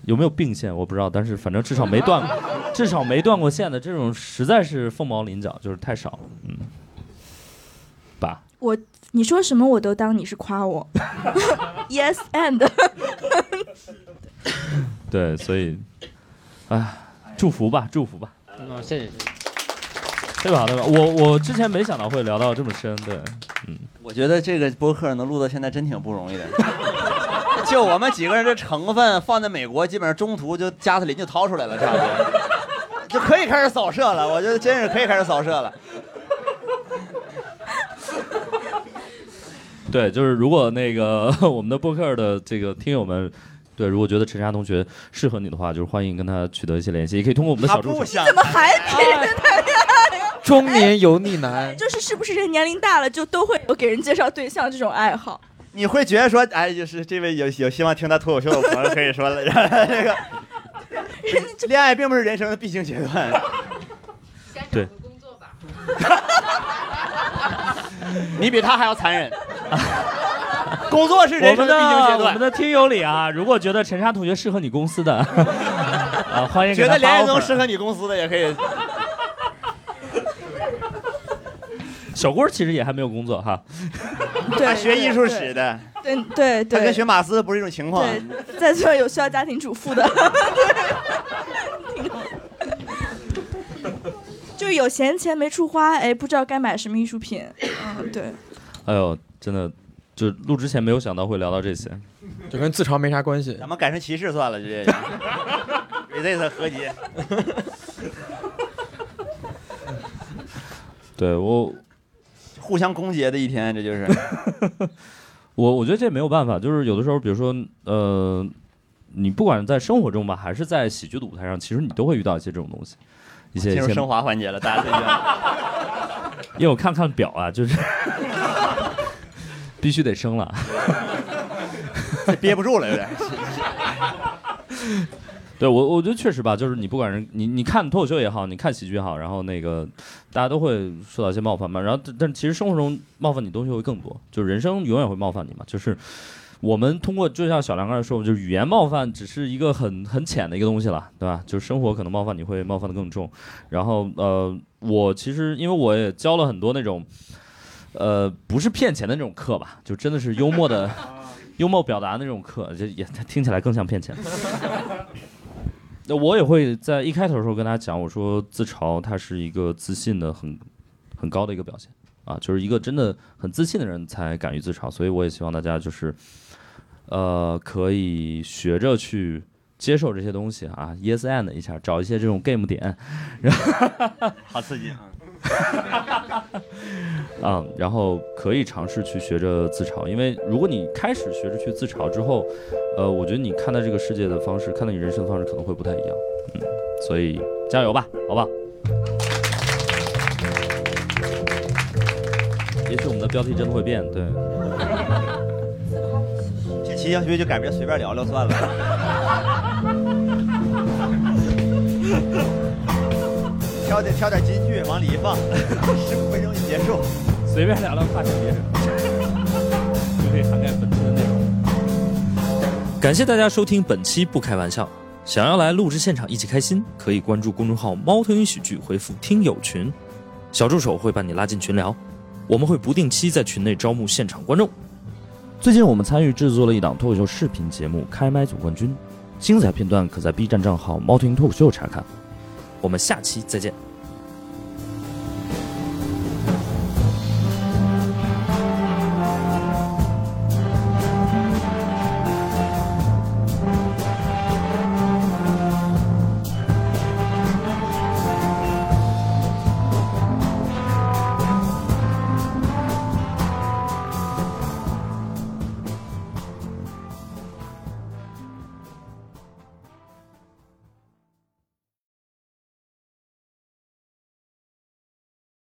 有没有并线我不知道，但是反正至少没断，至少没断过线的这种，实在是凤毛麟角，就是太少了，嗯，吧，我你说什么我都当你是夸我，yes and，对，所以，哎，祝福吧，祝福吧，嗯，谢谢。对吧，对吧？我我之前没想到会聊到这么深，对，嗯我觉得这个播客能录到现在真挺不容易的。就我们几个人这成分放在美国，基本上中途就加特林就掏出来了，差不多就可以开始扫射了。我觉得真是可以开始扫射了。对，就是如果那个 我们的播客的这个听友们。对，如果觉得陈莎同学适合你的话，就是欢迎跟他取得一些联系，也可以通过我们的小助手不。想怎么还给人谈恋爱呀？中年油腻男，就是是不是人年龄大了就都会有给人介绍对象这种爱好？你会觉得说，哎，就是这位有有希望听他脱口秀的朋友可以说了，这个恋爱并不是人生的必经阶段。对，你比他还要残忍。工作是人生的必经阶段。我们的听友里啊，如果觉得陈莎同学适合你公司的，啊，欢迎觉得梁彦宗 offer 适合你公司的也可以。小郭其实也还没有工作哈。对，他学艺术史对，的，对对对，他跟学马斯不是一种情况。对，在座有需要家庭主妇的，就是有闲钱没处花，哎，不知道该买什么艺术品。嗯，对，哎呦，真的，就录之前没有想到会聊到这些。就跟自嘲没啥关系。咱们改成骑士算了，就这个。resist 合集，对我，互相攻讦的一天，这就是。我我觉得这没有办法，就是有的时候，比如说，呃，你不管在生活中吧，还是在喜剧的舞台上，其实你都会遇到一些这种东西，一些升华环节了，大家再见。因为我看看表啊，就是 必须得升了。憋不住了，有点。对我，我觉得确实吧，就是你不管是你你看脱口秀也好，你看喜剧也好，然后那个大家都会受到一些冒犯嘛。然后，但但其实生活中冒犯你东西会更多，就是人生永远会冒犯你嘛。就是我们通过，就像小梁刚才说，就是语言冒犯只是一个很很浅的一个东西了，对吧？就是生活可能冒犯你会冒犯的更重。然后呃，我其实因为我也教了很多那种呃不是骗钱的那种课吧，就真的是幽默的。幽默表达那种课，就也听起来更像骗钱。那我也会在一开头的时候跟大家讲，我说自嘲它是一个自信的很很高的一个表现啊，就是一个真的很自信的人才敢于自嘲，所以我也希望大家就是呃可以学着去接受这些东西啊，yes and 一下，找一些这种 game 点，然后好刺激啊！啊、然后可以尝试去学着自嘲，因为如果你开始学着去自嘲之后，呃，我觉得你看待这个世界的方式，看待你人生的方式可能会不太一样，嗯，所以加油吧，好吧？也许我们的标题真的会变，对，这期要不就改名随便聊聊算了。挑点挑点金句往里一放，十五分钟就结束。随便聊聊话题别人，就可以涵盖本期的内容。感谢大家收听本期不开玩笑。想要来录制现场一起开心，可以关注公众号“猫头鹰喜剧”，回复“听友群”，小助手会把你拉进群聊。我们会不定期在群内招募现场观众。最近我们参与制作了一档脱口秀视频节目《开麦总冠军》，精彩片段可在 B 站账号“猫头鹰脱口秀”查看。我们下期再见。